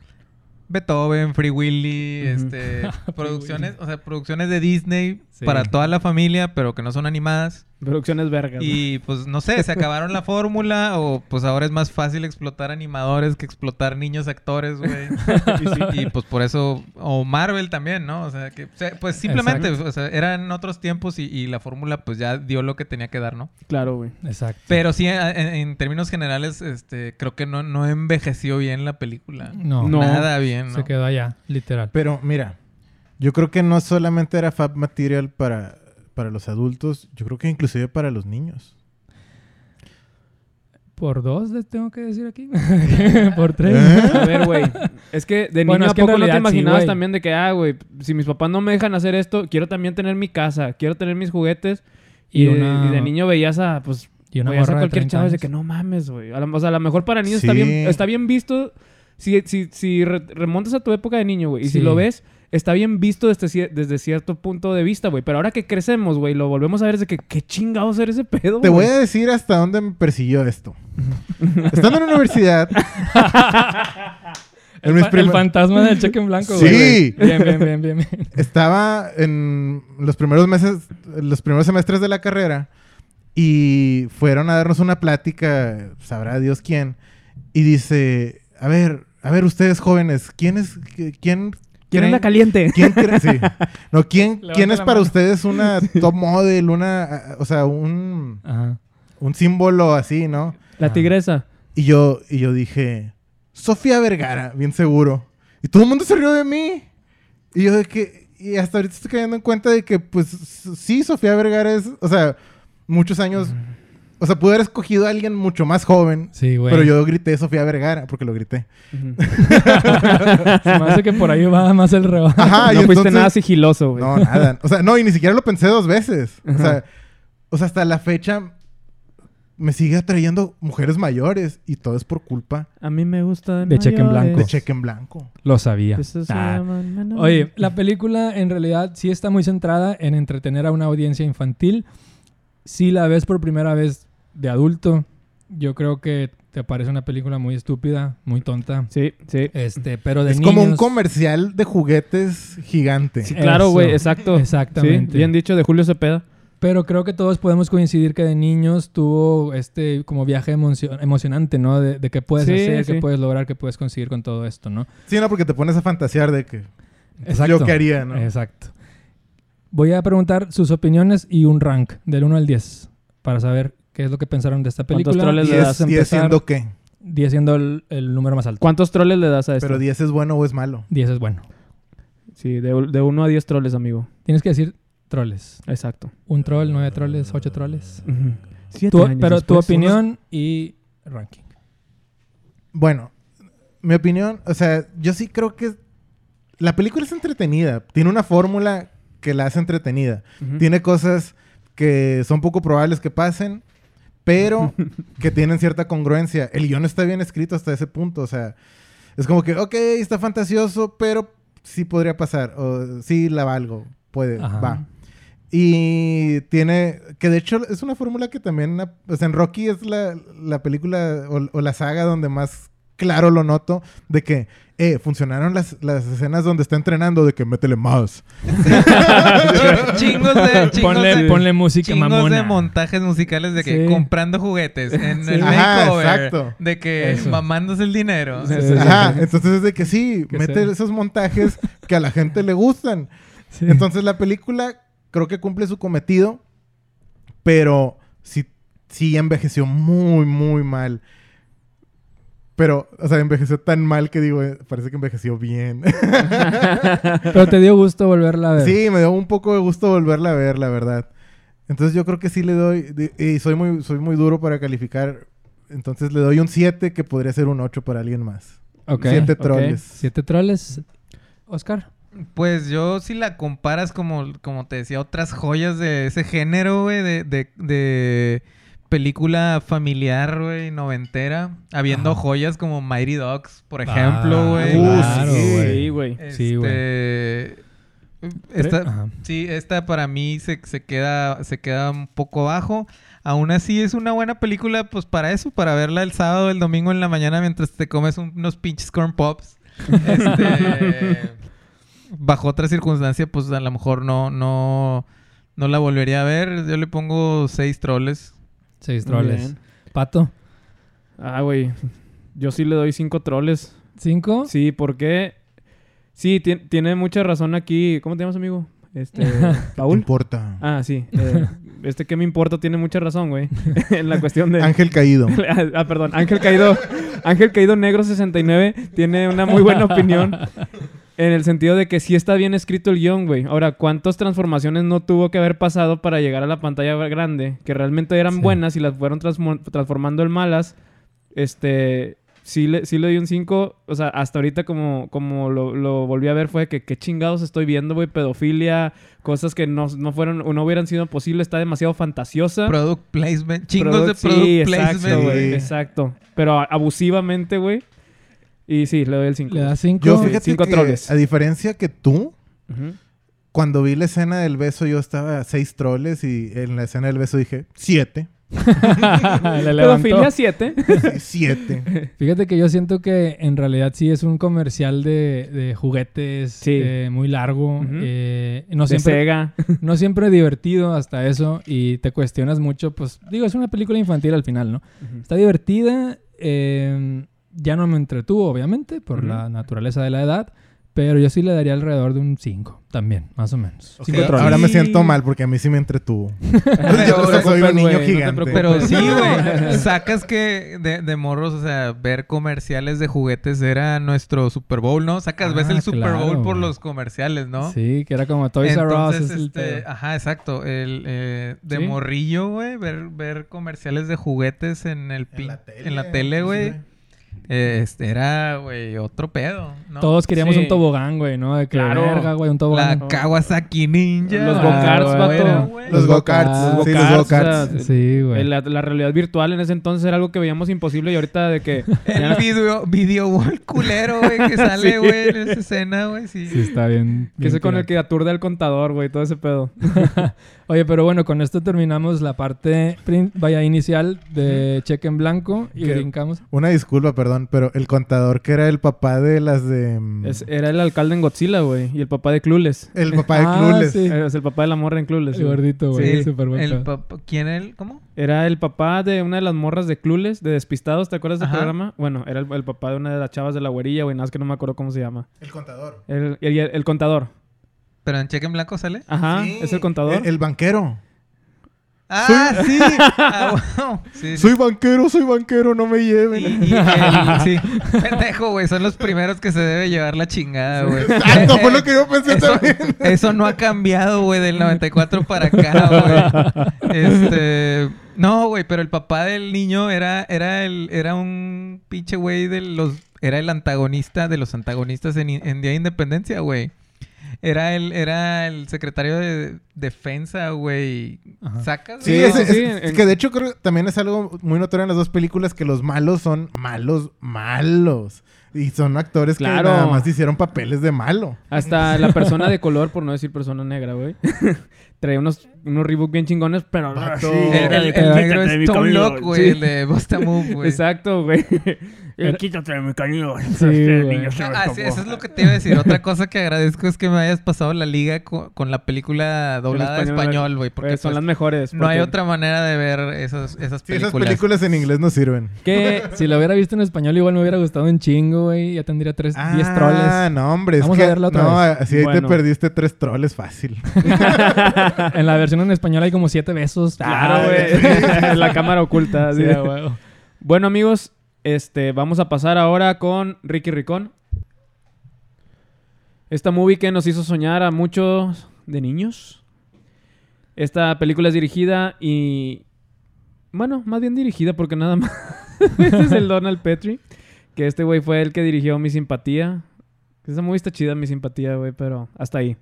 D: Beethoven, Free Willy, este, *laughs* producciones, o sea, producciones de Disney
B: Sí.
D: para toda la familia, pero que no son animadas.
A: Producciones vergas.
D: Y pues no sé, se acabaron la fórmula o pues ahora es más fácil explotar animadores que explotar niños actores, güey. *laughs* y, sí, y, pues por eso, o Marvel también, ¿no? O sea, que o sea, pues simplemente, o sea, eran otros tiempos y, y la fórmula pues ya dio lo que tenía que dar, ¿no?
A: Claro, güey.
B: Exacto.
D: Pero sí, en, en términos generales, este, creo que no, no envejeció bien la película.
B: No,
A: No.
D: Nada bien, ¿no?
B: se quedó allá, literal.
C: Pero mira, yo creo que no solamente era Fab Material para, para los adultos, yo creo que inclusive para los niños.
B: Por dos les tengo que decir aquí. *laughs* Por tres.
C: ¿Eh?
A: A ver, güey. Es que de niño
B: Bueno, es
A: a
B: que en
A: poco no te
B: sí,
A: imaginabas también de que, ah, güey, si mis papás no me dejan hacer esto, quiero también tener mi casa, quiero tener mis juguetes. Y,
B: Y
A: de,
B: una-
A: y de niño veías a, pues,
B: Y una
A: veías a cualquier
B: 30
A: chavo y de que no mames, güey. A lo- O sea, a lo mejor para niños está, bien, está bien visto. Si, si, si re- remontas a tu época de niño, güey, y si lo ves, está bien visto desde, cier- desde cierto punto de vista, güey. Pero ahora que crecemos, güey, lo volvemos a ver es de que, qué chingados era ese pedo,
C: Te voy a decir hasta dónde me persiguió esto. *laughs* Estando en la universidad, *laughs* en
B: El, fa- fantasma del cheque en blanco,
C: Sí.
B: güey. Bien, bien, bien, bien, bien. *laughs*
C: estaba en los primeros meses, los primeros semestres de la carrera y fueron a darnos una plática, sabrá Dios quién, y dice, a ver, a ver ustedes jóvenes, ¿quién es, qui- quién,
A: ¿Quién anda caliente? *laughs*
C: ¿Quién cree? Sí. No, ¿quién, ¿quién es para
B: mano.
C: ustedes una *laughs* top model, una, o sea, un,
B: Ajá.
C: un símbolo así, ¿no?
A: La tigresa.
C: Y yo, y yo dije, Sofía Vergara, bien seguro. Y todo el mundo se rió de mí. Y yo de que... Y hasta ahorita estoy cayendo en cuenta de que, pues, sí, Sofía Vergara es... O sea, muchos años... O sea, pude haber escogido a alguien mucho más joven.
B: Sí, güey.
C: Pero yo grité Sofía Vergara porque lo grité. *laughs*
B: Se me hace que por ahí va más el rebajo.
C: Ajá,
A: no
C: y
A: fuiste
C: entonces-
A: nada sigiloso, güey.
C: No, nada. O sea, no, y ni siquiera lo pensé dos veces. O sea, o sea, hasta la fecha me sigue atrayendo mujeres mayores y todo es por culpa
A: A mí me gusta
B: De cheque en blanco.
C: de cheque en blanco.
B: Lo sabía. Ah. Oye, la película en realidad sí está muy centrada en entretener a una audiencia infantil. Si la ves por primera vez de adulto, yo creo que te parece una película muy estúpida, muy tonta.
A: Sí, sí.
B: Este, pero de
C: Es como un comercial de juguetes gigante.
A: Sí, claro, güey, exacto.
B: Exactamente.
A: Sí, bien dicho, de Julio Cepeda.
B: Pero creo que todos podemos coincidir que de niños tuvo este como viaje emocio- emocionante, ¿no? De, de qué puedes
A: Sí,
B: hacer,
A: sí.
B: qué puedes lograr, qué puedes conseguir con todo esto, ¿no?
C: Sí, no, porque te pones a fantasear de que
B: Exacto.
C: yo qué haría, ¿no?
B: Exacto. Voy a preguntar sus opiniones y un rank del 1 al 10 para saber qué es lo que pensaron de esta
A: ¿Cuántos
B: película.
A: troles le das
B: Vamos a
C: diez
B: empezar.
C: siendo qué.
B: 10 siendo el, el número más alto.
A: ¿Cuántos troles le das a esto?
C: Pero 10 es bueno o es malo.
B: 10 es bueno.
A: Sí, de, de 1 a 10 troles, amigo.
B: Tienes que decir troles.
A: Exacto.
B: Un troll, nueve troles, ocho troles.
A: Ujú. Siete
B: Tu-
A: años
B: pero tu opinión y ranking.
C: Bueno, mi opinión, o sea, yo sí creo que la película es entretenida. Tiene una fórmula que la hace entretenida. Tiene cosas que son poco probables que pasen, pero *laughs* que tienen cierta congruencia. El guion está bien escrito hasta ese punto. O sea, es como que, ok, está fantasioso, pero sí podría pasar. O sí la valgo. Puede,
B: Ajá.
C: va. Y tiene, que de hecho es una fórmula que también, o sea, en Rocky es la, la película o, o la saga donde más claro lo noto de que, eh, funcionaron las, las escenas donde está entrenando, de que métele más. *laughs*
D: chingos de, chingos
B: Ponle,
D: de,
B: ponle música
D: chingos
B: mamona.
D: de montajes musicales de que
B: Sí.
D: comprando juguetes en
B: Sí.
D: el
C: Ajá,
D: makeover.
C: exacto.
D: De que
B: Eso.
D: mamándose el dinero.
B: Sí,
A: Sí,
C: Ajá, entonces es de que sí,
B: Que
C: mete
B: sea.
C: esos montajes que a la gente le gustan.
B: Sí.
C: Entonces la película creo que cumple su cometido, pero sí, sí envejeció muy, muy mal. Pero, o sea, envejeció tan mal que digo, eh, parece que envejeció bien. *laughs*
B: Pero te dio gusto volverla a ver.
C: sí, me dio un poco de gusto volverla a ver, la verdad. Entonces yo creo que sí le doy, y soy muy, soy muy duro para calificar. Entonces le doy un 7 que podría ser un 8 para alguien más.
B: Ok.
C: Siete
A: ok.
C: troles.
B: Siete troles. Oscar.
D: Pues yo, si la comparas como, como te decía, otras joyas de ese género, güey, de, de, de película familiar, güey, noventera, habiendo
B: Ajá.
D: joyas como Mighty Dogs, por
B: Ah,
D: ejemplo, güey.
C: Uh,
B: claro,
C: sí.
B: güey.
A: Sí, güey.
B: Sí, güey.
D: Este, Esta, sí, esta para mí se, se queda, se queda un poco bajo. Aún así es una buena película, pues para eso, para verla el sábado, el domingo en la mañana mientras te comes un- unos pinches corn pops. *laughs* Este, bajo otra circunstancia, pues a lo mejor no, no, no la volvería a ver. Yo le pongo seis troles.
B: Seis troles.
A: bien.
B: Pato.
A: Ah, güey. Yo sí le doy cinco troles.
B: ¿Cinco?
A: Sí, porque... Sí, ti- tiene mucha razón aquí. ¿Cómo te llamas, amigo? Este...
C: ¿Qué *laughs*
A: ¿Paul?
C: importa?
A: Ah, sí. Eh, este que me importa tiene mucha razón, güey. *laughs* en la cuestión de...
C: Ángel Caído. *laughs*
A: ah, perdón. Ángel Caído... Ángel Caído Negro 69 tiene una muy buena opinión. En el sentido de que sí está bien escrito el guion, güey. Ahora, ¿cuántas transformaciones no tuvo que haber pasado para llegar a la pantalla grande? Que realmente eran
B: Sí.
A: buenas y las fueron transformando en malas. Este... Sí le, sí le di un 5. O sea, hasta ahorita como, como lo, lo volví a ver fue que qué chingados estoy viendo, güey. Pedofilia, cosas que no, no fueron o no hubieran sido posibles. Está demasiado fantasiosa.
D: Product placement. Chingos de
A: Product- sí,
D: placement.
A: Exacto, güey. Exacto. Pero abusivamente, güey. Y sí, le doy el 5.
B: Le da cinco.
C: Yo
A: Sí,
C: fíjate
A: cinco
C: que,
A: troles.
C: a diferencia que tú, cuando vi la escena del beso yo estaba a seis troles y en la escena del beso dije, siete. *laughs* *laughs*
B: Le levantó.
A: Pedofilia 7.
C: Sí, siete. *laughs*
B: Fíjate que yo siento que en realidad sí es un comercial de, de juguetes
A: Sí.
B: eh, muy largo. Eh, no,
A: de
B: siempre,
A: Sega.
B: no siempre divertido hasta eso y te cuestionas mucho. Pues digo, es una película infantil al final, ¿no? Está divertida. eh, ya no me entretuvo, obviamente, por la naturaleza de la edad. Pero yo sí le daría alrededor de un 5 también, más o menos.
C: Ok,
B: Cinco troles.
C: ahora me siento mal porque a mí sí me entretuvo. *laughs*
A: Pero,
C: Yo soy un niño gigante.
D: Pero sí, *laughs* güey. *laughs* Sacas que de, de morros, o sea, ver comerciales de juguetes era nuestro Super Bowl, ¿no? Sacas,
B: Ah,
D: ves el Super
B: claro,
D: Bowl por los comerciales, ¿no?
B: Sí, que era como Toys R Us. Es
D: este, ajá, exacto. El, eh, de
A: Sí.
D: morrillo, güey, ver, ver comerciales de juguetes en el
C: En la tele.
D: güey. Este, era, güey, otro pedo, ¿no?
B: Todos queríamos
A: Sí.
B: un tobogán, güey, ¿no? De que
A: Claro.
B: verga, güey, un
D: La
B: tobogán.
D: Kawasaki Ninja.
A: Los
B: Ah,
A: go-karts,
B: güey.
A: vato.
C: Los go-karts. los go-karts.
A: o sea,
B: Sí, güey.
A: La, la realidad virtual en ese entonces era algo que veíamos imposible y ahorita de que... *laughs*
D: El video, video wall culero, güey, que *laughs* sale,
A: Sí.
D: güey, en esa escena, güey, sí.
B: Sí, está bien.
A: Que es
B: bien
A: con el que aturde al contador, güey, todo ese pedo. *laughs*
B: Oye, pero bueno, con esto terminamos la parte vaya inicial de cheque en blanco y
C: Que-
B: brincamos.
C: Una disculpa, perdón, pero el contador que era el papá de las de...
A: Es- era el alcalde en Godzilla, güey, y el papá de Clueless.
C: El papá de
B: Ah,
C: Clueless.
B: sí.
A: Es el papá de la morra en Clueless.
B: El gordito, güey.
D: Sí, el ¿Quién él? ¿Cómo?
A: Era el papá de una de las morras de Clueless, de Despistados, ¿te acuerdas del
D: Ajá.
A: programa? Bueno, era el, el papá de una de las chavas de la güerilla, güey, nada más que no me acuerdo cómo se llama.
C: El contador.
A: El, el- el contador.
D: ¿Pero en cheque en blanco sale?
A: Ajá,
C: Sí,
A: es el contador.
C: El, el banquero.
D: ¡Ah, sí! *laughs* Ah, wow. Sí, sí.
C: Soy banquero, soy banquero, no me
D: Y,
C: lleven.
D: y el- *laughs* sí. Pendejo, güey. Son los primeros que se debe llevar la chingada, güey.
C: Exacto, fue lo que yo pensé
D: Eso,
C: también.
D: eso no ha cambiado, güey, del 94 para acá, güey. Este. No, güey, pero el papá del niño era, era, el, era un pinche güey de los. Era el antagonista de los antagonistas en, en Día de Independencia, güey. Era el, era el secretario de defensa, güey. ¿Sacas?
C: Sí, es,
A: sí,
C: es- que de hecho creo que también es algo muy notorio en las dos películas que los malos son malos, malos. Y son actores
A: Claro.
C: que nada más hicieron papeles de malo.
A: Hasta la persona de color, por no decir persona negra, güey. *laughs* Traía unos, unos Reebok bien chingones, pero...
C: Vato.
A: Sí,
D: El, el- el
B: Quítate
D: negro
A: de
D: es Tom. Lock, güey.
A: Sí.
D: El de Busta Move, güey.
A: Exacto, güey.
B: Era-
A: Quítate de mi cañón.
B: Sí, güey.
D: Ah, sí, eso es lo que te iba a decir. Otra cosa que agradezco es que me hayas pasado la liga co- con, la película doblada en español, güey. Porque
A: son
D: pues,
A: las mejores.
D: no hay
A: porque-
D: otra manera de ver esas, esas
C: Sí, esas
D: películas.
C: películas en inglés no sirven.
A: Que *laughs*
B: Si lo hubiera visto en español, igual me hubiera gustado un chingo, güey. Ya tendría tres, diez
C: Ah,
B: troles.
C: no, hombre. Es
B: Vamos
C: que,
B: a verla otra
C: no,
B: vez.
C: así ahí te
A: Bueno.
C: perdiste tres troles fácil. *laughs* *laughs*
B: En la versión en español hay como siete besos.
A: Claro,
B: Ah,
A: güey. la cámara oculta.
B: Sí.
A: Bueno, amigos, este, vamos a pasar ahora con Ricky Ricón. Esta movie que nos hizo soñar a muchos de niños. Esta película es dirigida y... Bueno, más bien dirigida porque nada más... *laughs* este es el Donald Petrie. Que este güey fue el que dirigió Mi Simpatía. Esa movie está chida, Mi Simpatía, güey, pero hasta ahí.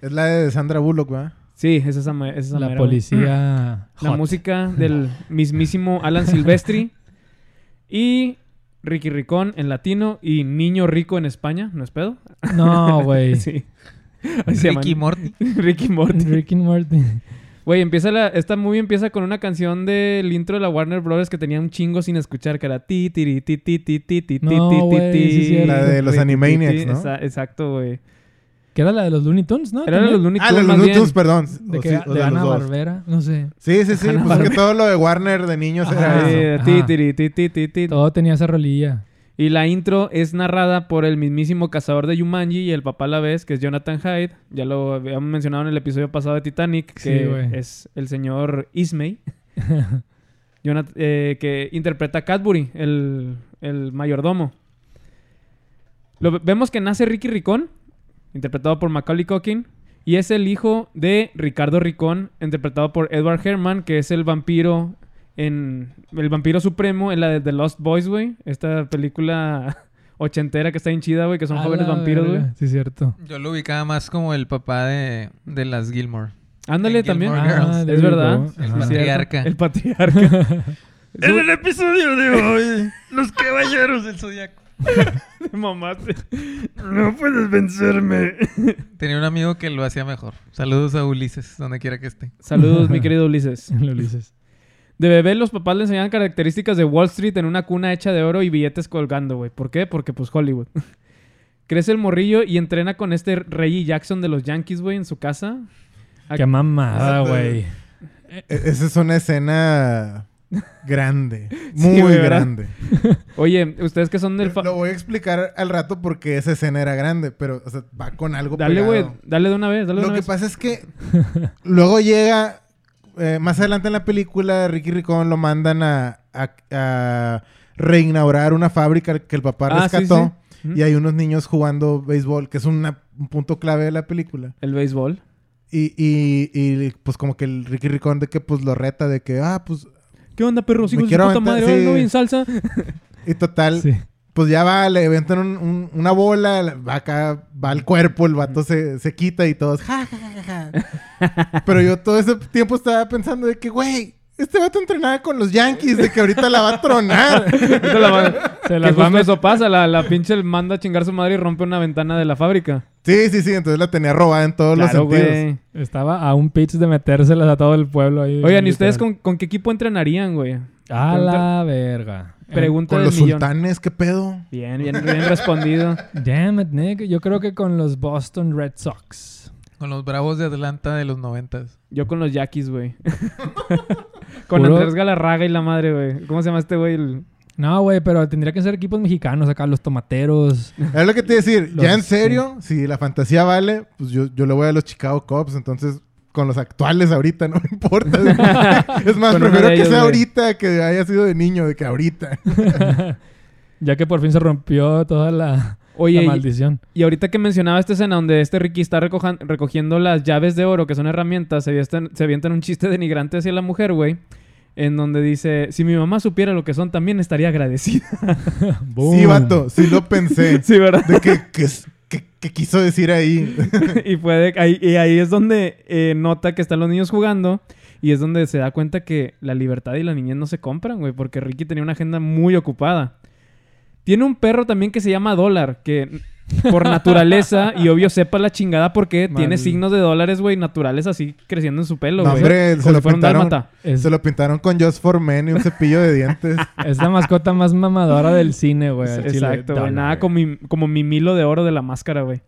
C: Es la de Sandra Bullock, ¿verdad?
A: Sí, es esa, es esa
B: La
A: mera,
B: policía. *clears throat*
A: La música del mismísimo Alan Silvestri. y Ricky Ricón en latino y Niño Rico en España. ¿No es pedo?
B: No, *laughs* güey.
A: sí.
D: Ricky
A: llaman.
D: Morty.
A: Ricky Morty.
B: Rick and Morty.
A: Güey, empieza la, esta movie empieza con una canción del intro de la Warner Brothers que tenía un chingo sin escuchar, que era ti, tiri, ti, ti, ti, ti, ti, ti,
B: No,
A: ti,
B: güey,
A: ti,
B: sí es cierto.
C: La de los
A: ti, ti,
C: Animaniacs,
A: ti,
C: ¿no?
A: esa- Exacto, güey.
B: Que era la de los Looney Tunes, ¿no?
A: Era de los. Looney
C: Ah,
A: Tunes,
C: los
A: más
C: Looney
A: bien.
C: Tunes, perdón.
B: De, que,
C: sí,
B: de
C: de los
B: Ana. Barbera. No sé.
C: Sí, sí, sí. *laughs* Pues es que todo lo de Warner de niños era
A: Ajá,
C: eso.
A: sí,
B: Ajá.
A: ti, tiri, ti, ti, ti, ti.
B: Todo tenía esa rolilla.
A: Y la intro es narrada por el mismísimo cazador de Yumanji y el papá a la vez, que es Jonathan Hyde. Ya lo habíamos mencionado en el episodio pasado de Titanic, que es el señor Ismay. *laughs* Jonat- eh, que interpreta a Cadbury, el, el mayordomo. Lo, ve- vemos que nace Ricky Ricón, interpretado por Macaulay Culkin, y es el hijo de Ricardo Ricón, interpretado por Edward Herman, que es el vampiro en el vampiro supremo en la de The Lost Boys, güey, esta película *laughs* ochentera que está bien chida, güey, que son
B: A
A: jóvenes vampiros, güey.
B: Sí, cierto.
D: Yo lo ubicaba más como el papá de, de las Gilmore.
A: Ándale también. Ah,
B: there
A: es verdad.
B: El
D: patriarca.
A: El patriarca. *laughs*
D: En el episodio de hoy, los caballeros del zodiaco. *laughs*
A: Te mamaste. No puedes vencerme.
D: Tenía un amigo que lo hacía mejor. Saludos a Ulises, donde quiera que esté.
A: Saludos, mi *laughs* querido Ulises. *laughs*
B: Ulises.
A: De bebé, los papás le enseñaban características de Wall Street en una cuna hecha de oro y billetes colgando, güey. ¿Por qué? Porque, pues, Hollywood. Crece el morrillo y entrena con este Reggie Jackson de los Yankees, güey, en su casa.
B: Qué mamada, güey.
C: E- Esa es una escena grande. *laughs* Muy grande. *laughs*
A: Oye, ustedes que son del...
C: Lo voy a explicar al rato porque esa escena era grande, pero o sea, va con algo
A: Dale, güey. Dale de una vez, dale de
C: Lo
A: una
C: que
A: vez.
C: pasa es que *laughs* luego llega, eh, más adelante en la película, Ricky Ricón lo mandan a, a- a reinaugurar una fábrica que el papá
A: Ah,
C: rescató.
A: sí.
C: Y hay unos niños jugando béisbol, que es una- un punto clave de la película.
A: El béisbol.
C: Y, y, y, pues como que el Ricky Ricón de que pues lo reta de que, ah, pues...
A: ¿Qué onda, perros? Hijos de puta madre.
C: sí.
A: ¿No bien salsa?
C: Y total,
B: Sí.
C: pues ya va, le aventan un- un- una bola, la- va acá, va al cuerpo, el vato se, se quita y todos, ja, ja, ja, ja. *laughs* Pero yo todo ese tiempo estaba pensando de que, güey, este vato entrenaba con los Yankees, de que ahorita la va a tronar. *laughs*
A: Ahorita la va-
B: Se las va a
A: justo
B: met-
A: eso pasa. La, la pinche manda a chingar su madre y rompe una ventana de la fábrica.
C: sí, sí, sí, entonces la tenía robada en todos
A: Claro,
C: los sentidos.
A: güey.
B: Estaba a un pitch de metérselas a todo el pueblo ahí.
A: Oigan, ¿y ustedes con, con qué equipo entrenarían, güey?
B: A la verga.
A: Pregunta
C: Con
A: del
C: los
A: millón.
C: sultanes, ¿qué pedo?
A: Bien, bien, bien respondido. *laughs*
B: Damn it, Nick. Yo creo que con los Boston Red Sox.
D: Con los Bravos de Atlanta de los noventas.
A: Yo con los Yaquis, güey. *laughs* con
B: Puro-
A: Andrés Galarraga y la madre, güey. ¿Cómo se llama este güey? El-
B: No, güey, pero tendría que ser equipos mexicanos acá, los tomateros.
C: Es lo que te iba a decir,
B: Los-
C: ya en serio, si la fantasía vale, pues yo, yo le voy a los Chicago Cubs, entonces con los actuales ahorita *laughs* no me importa. *laughs* es más,
A: uno
C: prefiero que
A: ellos,
C: sea ahorita que haya sido de niño, de que ahorita. *laughs*
B: ya que por fin se rompió toda la,
A: Oye,
B: la
A: y-
B: maldición.
A: Y ahorita que mencionaba esta escena donde este Ricky está recojan- recogiendo las llaves de oro, que son herramientas, se avientan, se avientan un chiste denigrante hacia la mujer, güey. En donde dice, si mi mamá supiera lo que son, también estaría agradecida. *laughs*
C: Sí, vato, sí lo pensé. *laughs*
A: sí, ¿verdad?
C: De que, que, que- que quiso decir ahí. *laughs*
A: y, fue de- ahí, y ahí es donde eh, nota que están los niños jugando. Y es donde se da cuenta que la libertad y la niñez no se compran, güey. Porque Ricky tenía una agenda muy ocupada. Tiene un perro también que se llama Dólar. Que por naturaleza, *laughs* y obvio sepa la chingada porque
B: Mal.
A: tiene signos de dólares, güey, naturales así creciendo en su pelo,
C: No,
A: güey.
C: hombre, se lo pintaron.
B: Es,
C: Se lo pintaron con Just for Men y un cepillo de dientes. *laughs*
B: es la mascota más mamadora del cine, güey.
A: Exacto, güey. Nada como mi, como mi milo de oro de la máscara, güey.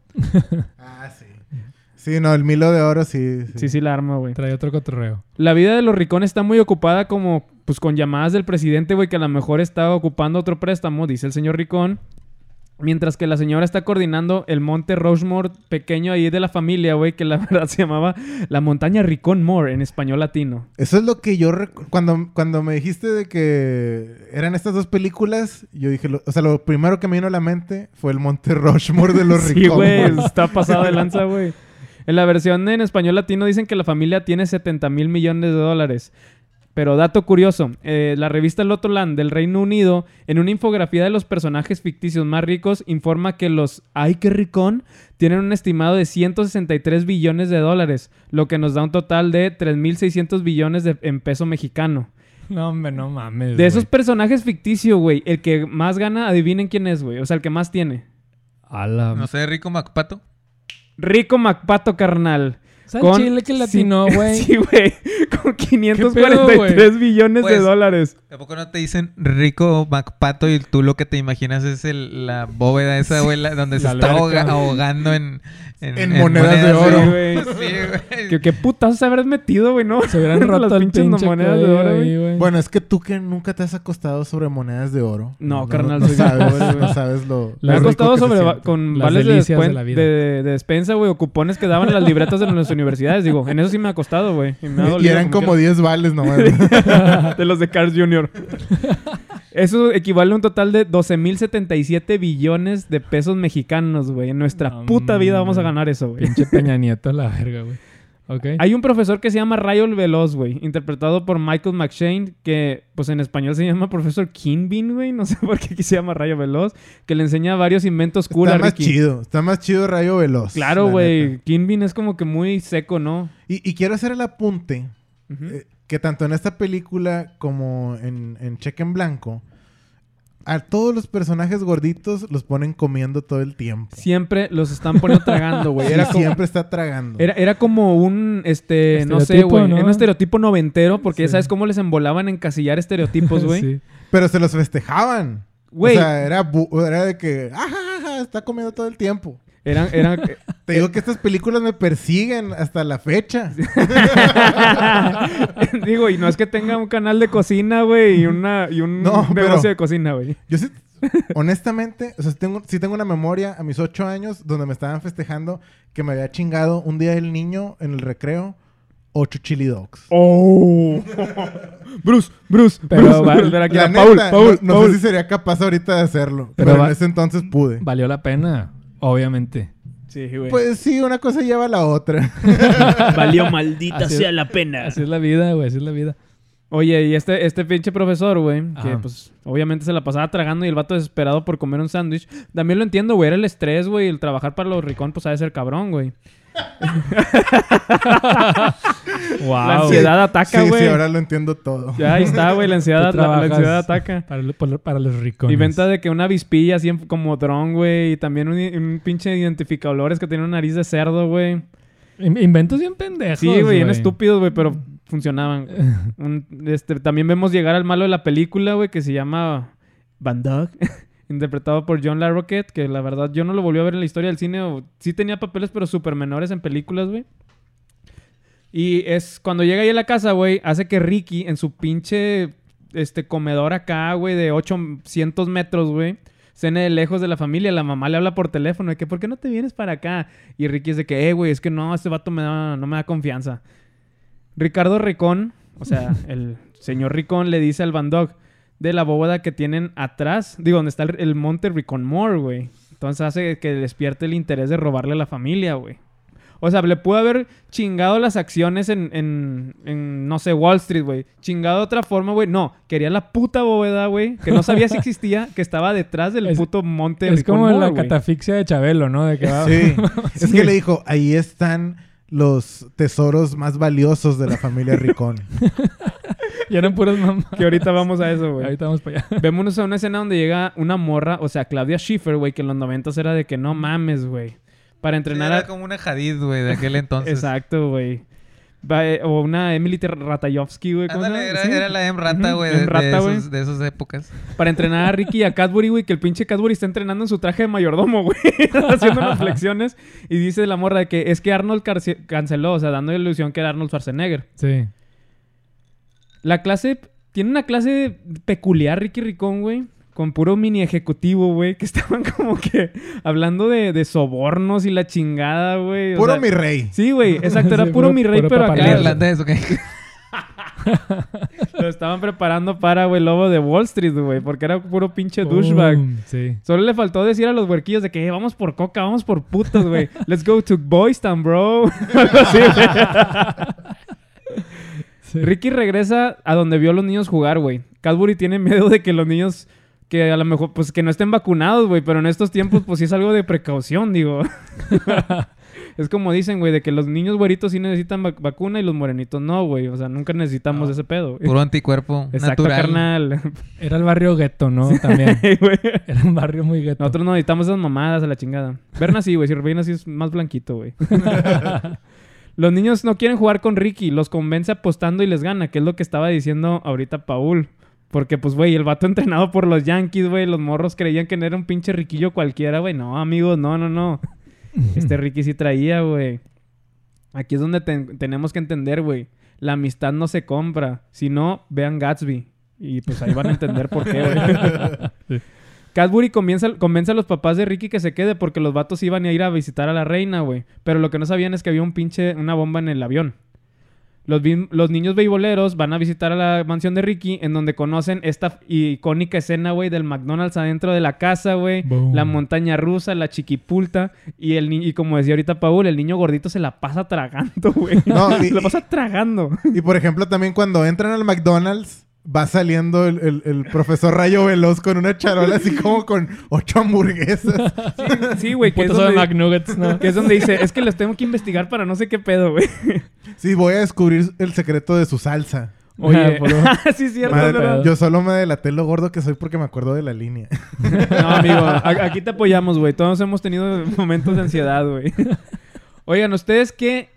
C: ah, sí. Sí, no, el Milo de Oro sí.
A: Sí, sí, la arma, güey.
B: Trae otro cotorreo.
A: La vida de los ricones está muy ocupada como, pues, con llamadas del presidente, güey, que a lo mejor está ocupando otro préstamo, dice el señor Ricón. Mientras que la señora está coordinando el monte Rosemore pequeño ahí de la familia, güey, que la *laughs* verdad se llamaba la montaña Ricón More en español latino.
C: Eso es lo que yo cuando cuando me dijiste de que eran estas dos películas, yo dije, lo- o sea, lo primero que me vino a la mente fue el Monte Rushmore de los *laughs*
A: Sí,
C: Ricón.
A: güey, está *laughs* pasado de lanza, güey. En la versión en español latino dicen que la familia tiene 70 mil millones de dólares. Pero dato curioso, eh, la revista Lotoland del Reino Unido, en una infografía de los personajes ficticios más ricos, informa que los Ay que ricón tienen un estimado de 163 billones de dólares, lo que nos da un total de 3.600 billones de- en peso mexicano.
B: No, hombre, no mames.
A: De esos personajes ficticios, güey, el que más gana, adivinen quién es, güey. O sea, el que más tiene.
B: A la...
D: No sé, Rico Macpato.
A: Rico Macpato, carnal.
B: ¿Sabes chile que latino,
A: sí- *laughs*
B: güey?
A: Sí, güey. Con
B: ¿Qué
A: 543
B: pedo,
A: billones de
D: Pues,
A: dólares.
D: ¿Tampoco no te dicen Rico Macpato y tú lo que te imaginas es el- la bóveda esa, güey, donde se está ahoga- ahogando en...
C: En monedas de oro.
A: Sí, güey.
D: Sí, güey.
A: ¿Qué, qué putazo se habrás metido, güey, no? *laughs*
B: Se hubieran *laughs*
A: Las
B: roto el
A: pinches
B: pinche
A: monedas de oro, güey.
C: Bueno, es que tú que nunca te has acostado sobre monedas de oro.
A: No, carnal,
C: no
A: bien
C: sabes,
A: güey.
C: no sabes lo.
A: Me
B: La
A: ha
C: lo rico
A: costado
C: que se
A: sobre con
B: Las
A: vales de,
B: de
A: de, de despensa, güey, o cupones que daban en las libretas de las universidades. Digo, en eso sí me ha costado, güey. Y, me ha *laughs*
C: Y
A: dolido
C: eran como
A: quiera.
C: 10 vales nomás. *laughs*
A: de los de Cars Jr. Eso equivale a un total de 12.077 billones de pesos mexicanos, güey. En nuestra
B: No,
A: puta vida vamos a ganar eso, güey.
B: Pinche Peña Nieto, la verga, güey. Ok.
A: Hay un profesor que se llama Rayo Veloz, güey, interpretado por Michael McShane, que pues en español se llama profesor Kinbin, güey, no sé *laughs* por qué aquí se llama Rayo Veloz, que le enseña varios inventos cool
C: está
A: a
C: más
A: Ricky.
C: chido. Está más chido Rayo Veloz.
A: Claro,
C: la
A: güey. Kinbin es como que muy seco, ¿no?
C: Y, y quiero hacer el apunte eh, que tanto en esta película como en, en Cheque en Blanco, a todos los personajes gorditos los ponen comiendo todo el tiempo.
A: Siempre los están poniendo tragando, güey. *laughs*
C: Y
A: Era como,
C: siempre está tragando.
A: era, era como un, este, no sé,
B: Estereotipo,
A: güey, un estereotipo noventero, porque ya sabes cómo les embolaban en encasillar estereotipos, *laughs* güey.
B: Sí.
C: Pero se los festejaban.
A: Güey.
C: O sea, era, era de que, ajá, ajá, está comiendo todo el tiempo.
A: Eran, eran, *laughs*
C: Te digo que estas películas me persiguen hasta la fecha. *laughs*
A: Digo, y no es que tenga un canal de cocina, güey, y, una, y un
C: No,
A: negocio de cocina, güey.
C: Yo sí, *laughs* honestamente, o sea, sí tengo, sí tengo una memoria a mis ocho años donde me estaban festejando que me había chingado un día el niño en el recreo ocho chili dogs.
A: ¡Oh! *laughs* Bruce, Bruce,
B: Pero
A: Bruce, aquí.
C: La
A: Paul,
C: neta,
A: Paul,
C: no, no
A: Paul.
C: sé si sería capaz ahorita de hacerlo,
B: Pero
C: pero,
B: va-
C: en ese entonces pude.
B: Valió la pena, obviamente.
A: Sí, güey.
C: Pues sí, una cosa lleva a la otra. *laughs*
E: Valió maldita
B: Así es.
E: sea la pena.
B: Así es la vida, güey, así es la vida.
A: Oye, y este, este pinche profesor, güey, que
B: Ajá.
A: pues obviamente se la pasaba tragando y el vato desesperado por comer un sándwich. También lo entiendo, güey, era el estrés, güey, el trabajar para los ricón, pues ha de ser cabrón, güey.
B: Wow.
A: La ansiedad ataca,
C: sí,
A: güey.
C: sí, ahora lo entiendo todo.
A: Ya ahí está, güey, la ansiedad, la, ansiedad ataca.
B: Para, para los ricones.
A: Inventa de que una avispilla así como dron, güey, y también un, un pinche identificadores que tiene una nariz de cerdo, güey.
B: In- Inventos bien pendejos.
A: Sí, güey, bien estúpidos, güey, pero funcionaban. *laughs* Un- este, también vemos llegar al malo de la película, güey, que se llama Van Dog, *laughs* interpretado por John LaRoquette, que la verdad yo no lo volví a ver en la historia del cine. o- sí tenía papeles, pero súper menores en películas, güey. Y es cuando llega ahí a la casa, güey, hace que Ricky en su pinche este, comedor acá, güey, de 800 metros, güey. Cene de lejos de la familia, la mamá le habla por teléfono de que, ¿por qué no te vienes para acá? Y Ricky es de que, eh, güey, es que no, este vato me no me da confianza. Ricardo Ricón, o sea, el señor Ricón le dice al Van Dog de la bóveda que tienen atrás, digo, donde está el, el monte Ricón Moore, güey. Entonces hace que despierte el interés de robarle a la familia, güey. O sea, le pudo haber chingado las acciones en, en, en, no sé, Wall Street, güey. Chingado de otra forma, güey. No, quería la puta bóveda, güey. Que no sabía si existía, que estaba detrás del *laughs*
B: Es-
A: puto monte
B: Es
A: Ricón
B: como
A: Moore,
B: la catafixia de Chabelo, ¿no? De que *laughs* va...
C: Sí. *laughs* Es que le dijo, ahí están los tesoros más valiosos de la familia *laughs* Ricón. *laughs*
B: ya eran puras mamás.
A: Que ahorita vamos a eso, güey.
B: Ahorita vamos para allá.
A: Vémonos a una escena donde llega una morra, o sea, Claudia Schiffer, güey, que en los noventas era de que no mames, güey. Para entrenar
D: Era
A: a...
D: como una Hadid, güey, de aquel entonces. *laughs*
A: Exacto, güey. Eh, O una Emily Ratayovsky, güey. ¿cómo se
D: Ándale, era,
A: Sí.
D: era la M rata, güey, de,
A: rata,
D: esos- de esas épocas.
A: Para entrenar a Ricky y a Cadbury, güey, que el pinche Cadbury está entrenando en su traje de mayordomo, güey. *laughs* haciendo unas *laughs* flexiones. Y dice la morra de que es que Arnold canceló, o sea, dando la ilusión que era Arnold Schwarzenegger.
B: Sí.
A: La clase... Tiene una clase peculiar, Ricky Ricón, güey. Con puro mini ejecutivo, güey. Que *laughs* estaban como que hablando de, de sobornos y la chingada, güey.
C: Puro
A: sea-
C: mi rey.
A: Sí, güey. *laughs* Exacto. Era
B: Sí,
A: puro,
B: puro-
A: mi rey,
B: puro
A: pero acá...
D: irlandés, ok. *laughs*
A: Lo estaban preparando para, güey, el lobo de Wall Street, güey. Porque era puro pinche douchebag.
B: Boom, Sí.
A: Solo le faltó decir a los huerquillos de que "Eh, vamos por coca, vamos por putos, güey. Let's go to Boys Town, bro.
B: Sí.
A: Ricky regresa a donde vio a los niños jugar, güey. Cadbury tiene miedo de que los niños, que a lo mejor, pues que no estén vacunados, güey. Pero en estos tiempos, pues sí es algo de precaución, digo. *laughs* es como dicen, güey, de que los niños güeritos sí necesitan vac- vacuna y los morenitos no, güey. O sea, nunca necesitamos
B: No.
A: ese pedo. güey. *laughs*
D: Puro anticuerpo
A: Exacto,
D: natural.
A: carnal.
B: Era el barrio gueto, ¿no? También. *laughs*
A: Güey.
B: Era un barrio muy gueto.
A: Nosotros no necesitamos esas mamadas a la chingada. Berna sí, güey. Si Berna sí es más blanquito, güey. los niños no quieren jugar con Ricky. Los convence apostando y les gana. Que es lo que estaba diciendo ahorita Paul. Porque, pues, güey, el vato *laughs* entrenado por los Yankees, güey. Los morros creían que era un pinche riquillo cualquiera, güey. No, amigos, no, no, no. *laughs* Este Ricky sí traía, güey. Aquí es donde ten- tenemos que entender, güey. La amistad no se compra. Si no, vean Gatsby. Y pues ahí van a entender por qué, güey. *laughs* Cadbury comienza, convence a los papás de Ricky que se quede porque los vatos iban a ir a visitar a la reina, güey. Pero lo que no sabían es que había un pinche, una bomba en el avión. Los, los niños beisboleros van a visitar a la mansión de Ricky en donde conocen esta icónica escena, güey, del McDonald's adentro de la casa, güey. La montaña rusa, la chiquipulta. Y, el ni- y como decía ahorita Paul, el niño gordito se la pasa tragando, güey.
C: No, *laughs* y-
A: se la pasa tragando.
C: Y por ejemplo, también cuando entran al McDonald's, va saliendo el, el- el profesor Rayo Veloz con una charola así como con ocho hamburguesas. *laughs*
A: Sí, güey, que, donde-
B: McNuggets, ¿no?
A: que es donde dice, es que les tengo que investigar para no sé qué pedo, güey.
C: Sí, voy a descubrir el secreto de su salsa.
A: Oye,
B: Puro- *laughs*
A: sí, cierto,
C: Madre, yo solo me delaté lo gordo que soy porque me acuerdo de la línea. *laughs*
A: No, amigo, aquí te apoyamos, güey. Todos hemos tenido momentos de ansiedad, güey. Oigan, ¿ustedes qué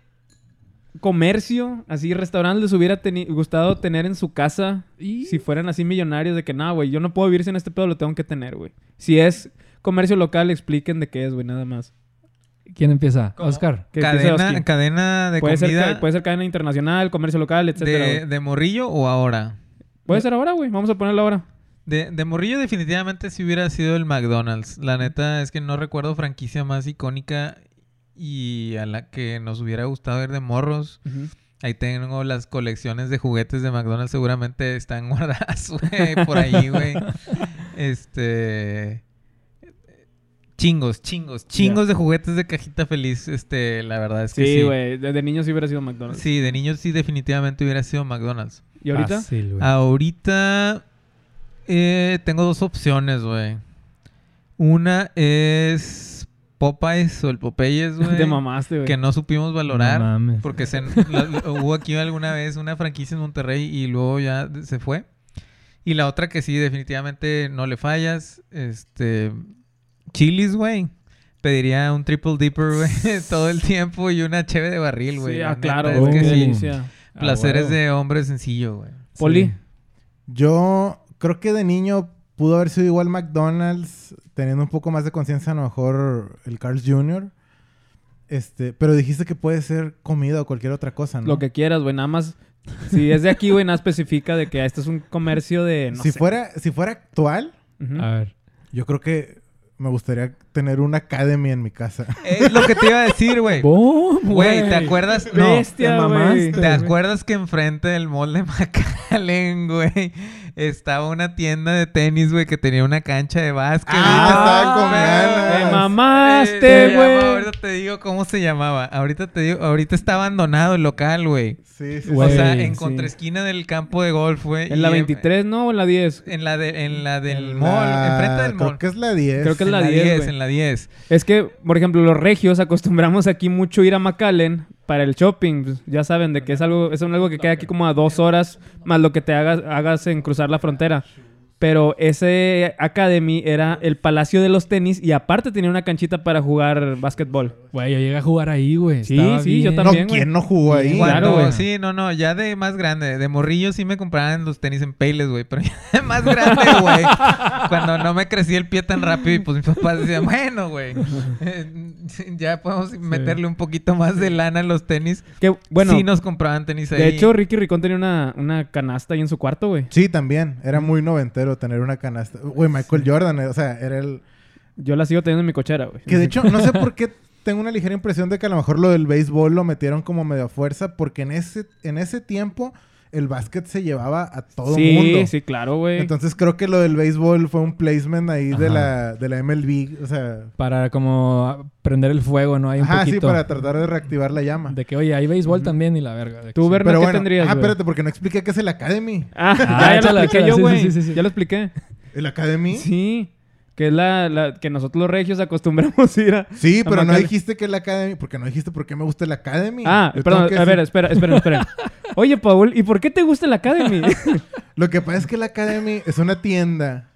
A: comercio, así restaurante les hubiera teni- gustado tener en su casa si fueran así millonarios? De que, no, güey, yo no puedo vivir sin este pedo, lo tengo que tener, güey. Si es comercio local, expliquen de qué es, güey, nada más.
B: ¿Quién empieza?
A: ¿Cómo?
B: Oscar.
D: Cadena, cadena de
A: puede, ser,
D: comida
A: ca- puede ser cadena internacional, comercio local, etcétera.
D: de, de morrillo o ahora.
A: Puede ser ahora, güey. Vamos a ponerlo ahora.
D: De, de morrillo definitivamente si hubiera sido el McDonald's. La neta es que no recuerdo franquicia más icónica y a la que nos hubiera gustado ver de morros. Ahí tengo las colecciones de juguetes de McDonald's. Seguramente están *laughs* guardadas, güey, por ahí, güey. *laughs* Este... Chingos, chingos, chingos de juguetes de cajita feliz. Este, la verdad es que sí.
A: Sí, güey. Desde niño sí hubiera sido McDonald's.
D: Sí, de niños sí definitivamente hubiera sido McDonald's.
A: ¿Y ahorita?
B: Fácil, güey.
D: Ahorita eh, tengo dos opciones, güey. Una es Popeyes o el Popeyes, *laughs* güey.
A: Te mamaste, güey.
D: que no supimos valorar.
B: No mames.
D: porque se, la- hubo aquí alguna vez una franquicia en Monterrey y luego ya se fue. Y la otra que sí, definitivamente no le fallas. Este. Chilis, güey. Pediría un triple dipper, güey, *laughs* todo el tiempo y una cheve de barril, güey.
A: Sí, ah, claro,
D: es que sí.
B: Ah,
D: Placeres de hombre sencillo, güey.
A: Poli.
B: Sí.
C: Yo creo que de niño pudo haber sido igual McDonald's, teniendo un poco más de conciencia, a lo mejor el Carl's Jr. Este, pero dijiste que puede ser comida o cualquier otra cosa, ¿no?
A: Lo que quieras, güey. Nada más... Si es de aquí, güey, nada especifica de que este es un comercio de... No
C: si,
A: sé.
C: fuera, si fuera actual.
B: A ver.
C: yo creo que me gustaría tener una academy en mi casa. *laughs*
D: Es lo que te iba a decir, güey.
B: ¡Bum,
D: Güey, ¿te acuerdas? No.
B: Te mamaste.
D: ¿Te acuerdas que enfrente del mall de *laughs* McAllen, güey, estaba una tienda de tenis, güey, que tenía una cancha de básquet?
C: Ah, estaba con.
A: ¡Te mamaste, güey!
D: Ahorita te digo cómo se llamaba. Ahorita te digo, ahorita está abandonado el local, güey.
C: Sí, sí,
D: O sea, en
A: sí.
D: contraesquina del campo de golf, güey.
A: ¿En la
D: y
A: 23, no? ¿O en la 10?
D: En la, de, en la del
C: En
D: mall,
C: la-
D: enfrente del
C: Creo
D: mall.
C: que es la 10.
A: Creo que es
D: en
A: la
D: la
A: 10,
D: 10,
A: güey.
D: en la 10.
A: Es que, por ejemplo, los regios acostumbramos aquí mucho ir a McAllen para el shopping. pues, Ya saben, de que es algo, es algo que queda aquí como a dos horas más lo que te hagas, hagas en cruzar la frontera. Pero ese Academy era el palacio de los tenis y aparte tenía una canchita para jugar básquetbol.
B: Güey, yo llegué a jugar ahí, güey.
A: Sí,
B: Estaba
A: sí, yo.
C: No,
A: también, güey.
C: ¿quién no jugó ahí?
A: Claro,
D: Cuando-
A: güey.
D: Sí, no, no, ya de más grande, de morrillo sí me compraban los tenis en Payless, güey, pero *laughs* ya de más grande, güey. Cuando no me crecí el pie tan rápido y pues mis papás decían, bueno, güey, eh, ya podemos meterle un poquito más de lana a los tenis.
A: Que, bueno,
D: sí nos compraban tenis ahí.
A: de hecho, Ricky Ricón tenía una, una canasta ahí en su cuarto, güey.
C: Sí, también. Era muy noventero tener una canasta. Güey, Michael Jordan, eh, o sea, era el...
A: Yo la sigo teniendo en mi cochera, güey.
C: Que de hecho, no sé por *laughs* qué tengo una ligera impresión de que a lo mejor lo del béisbol lo metieron como medio a fuerza, porque en ese, en ese tiempo el básquet se llevaba a todo
A: sí,
C: mundo.
A: sí, claro, güey.
C: Entonces creo que lo del béisbol fue un placement ahí de la, de la MLB. O sea,
B: Para como prender el fuego, ¿no? Hay un
C: ajá, sí,
B: poquito.
C: para tratar de reactivar la llama.
B: De que, oye, hay béisbol también y la verga. de
A: Tú,
B: sí.
A: Berna, ¿qué
C: bueno,
A: tendrías,
C: ah, espérate, porque no expliqué qué es el Academy.
A: Ah,
B: Ah, *laughs*
A: ya, ya lo expliqué yo,
B: sí,
A: güey.
B: sí, sí, sí.
A: Ya lo expliqué.
C: ¿El Academy? Sí,
A: Sí. Que es la, la- que nosotros los regios acostumbramos *laughs* ir a...
C: pero no dijiste que el Academy, porque no dijiste por qué me gusta el Academy.
A: Ah,
C: Yo
A: perdón, a ver, espera, espera, espera. *laughs* Oye, Paul, ¿y por qué te gusta el Academy? *laughs*
C: Lo que pasa es que el Academy es una tienda.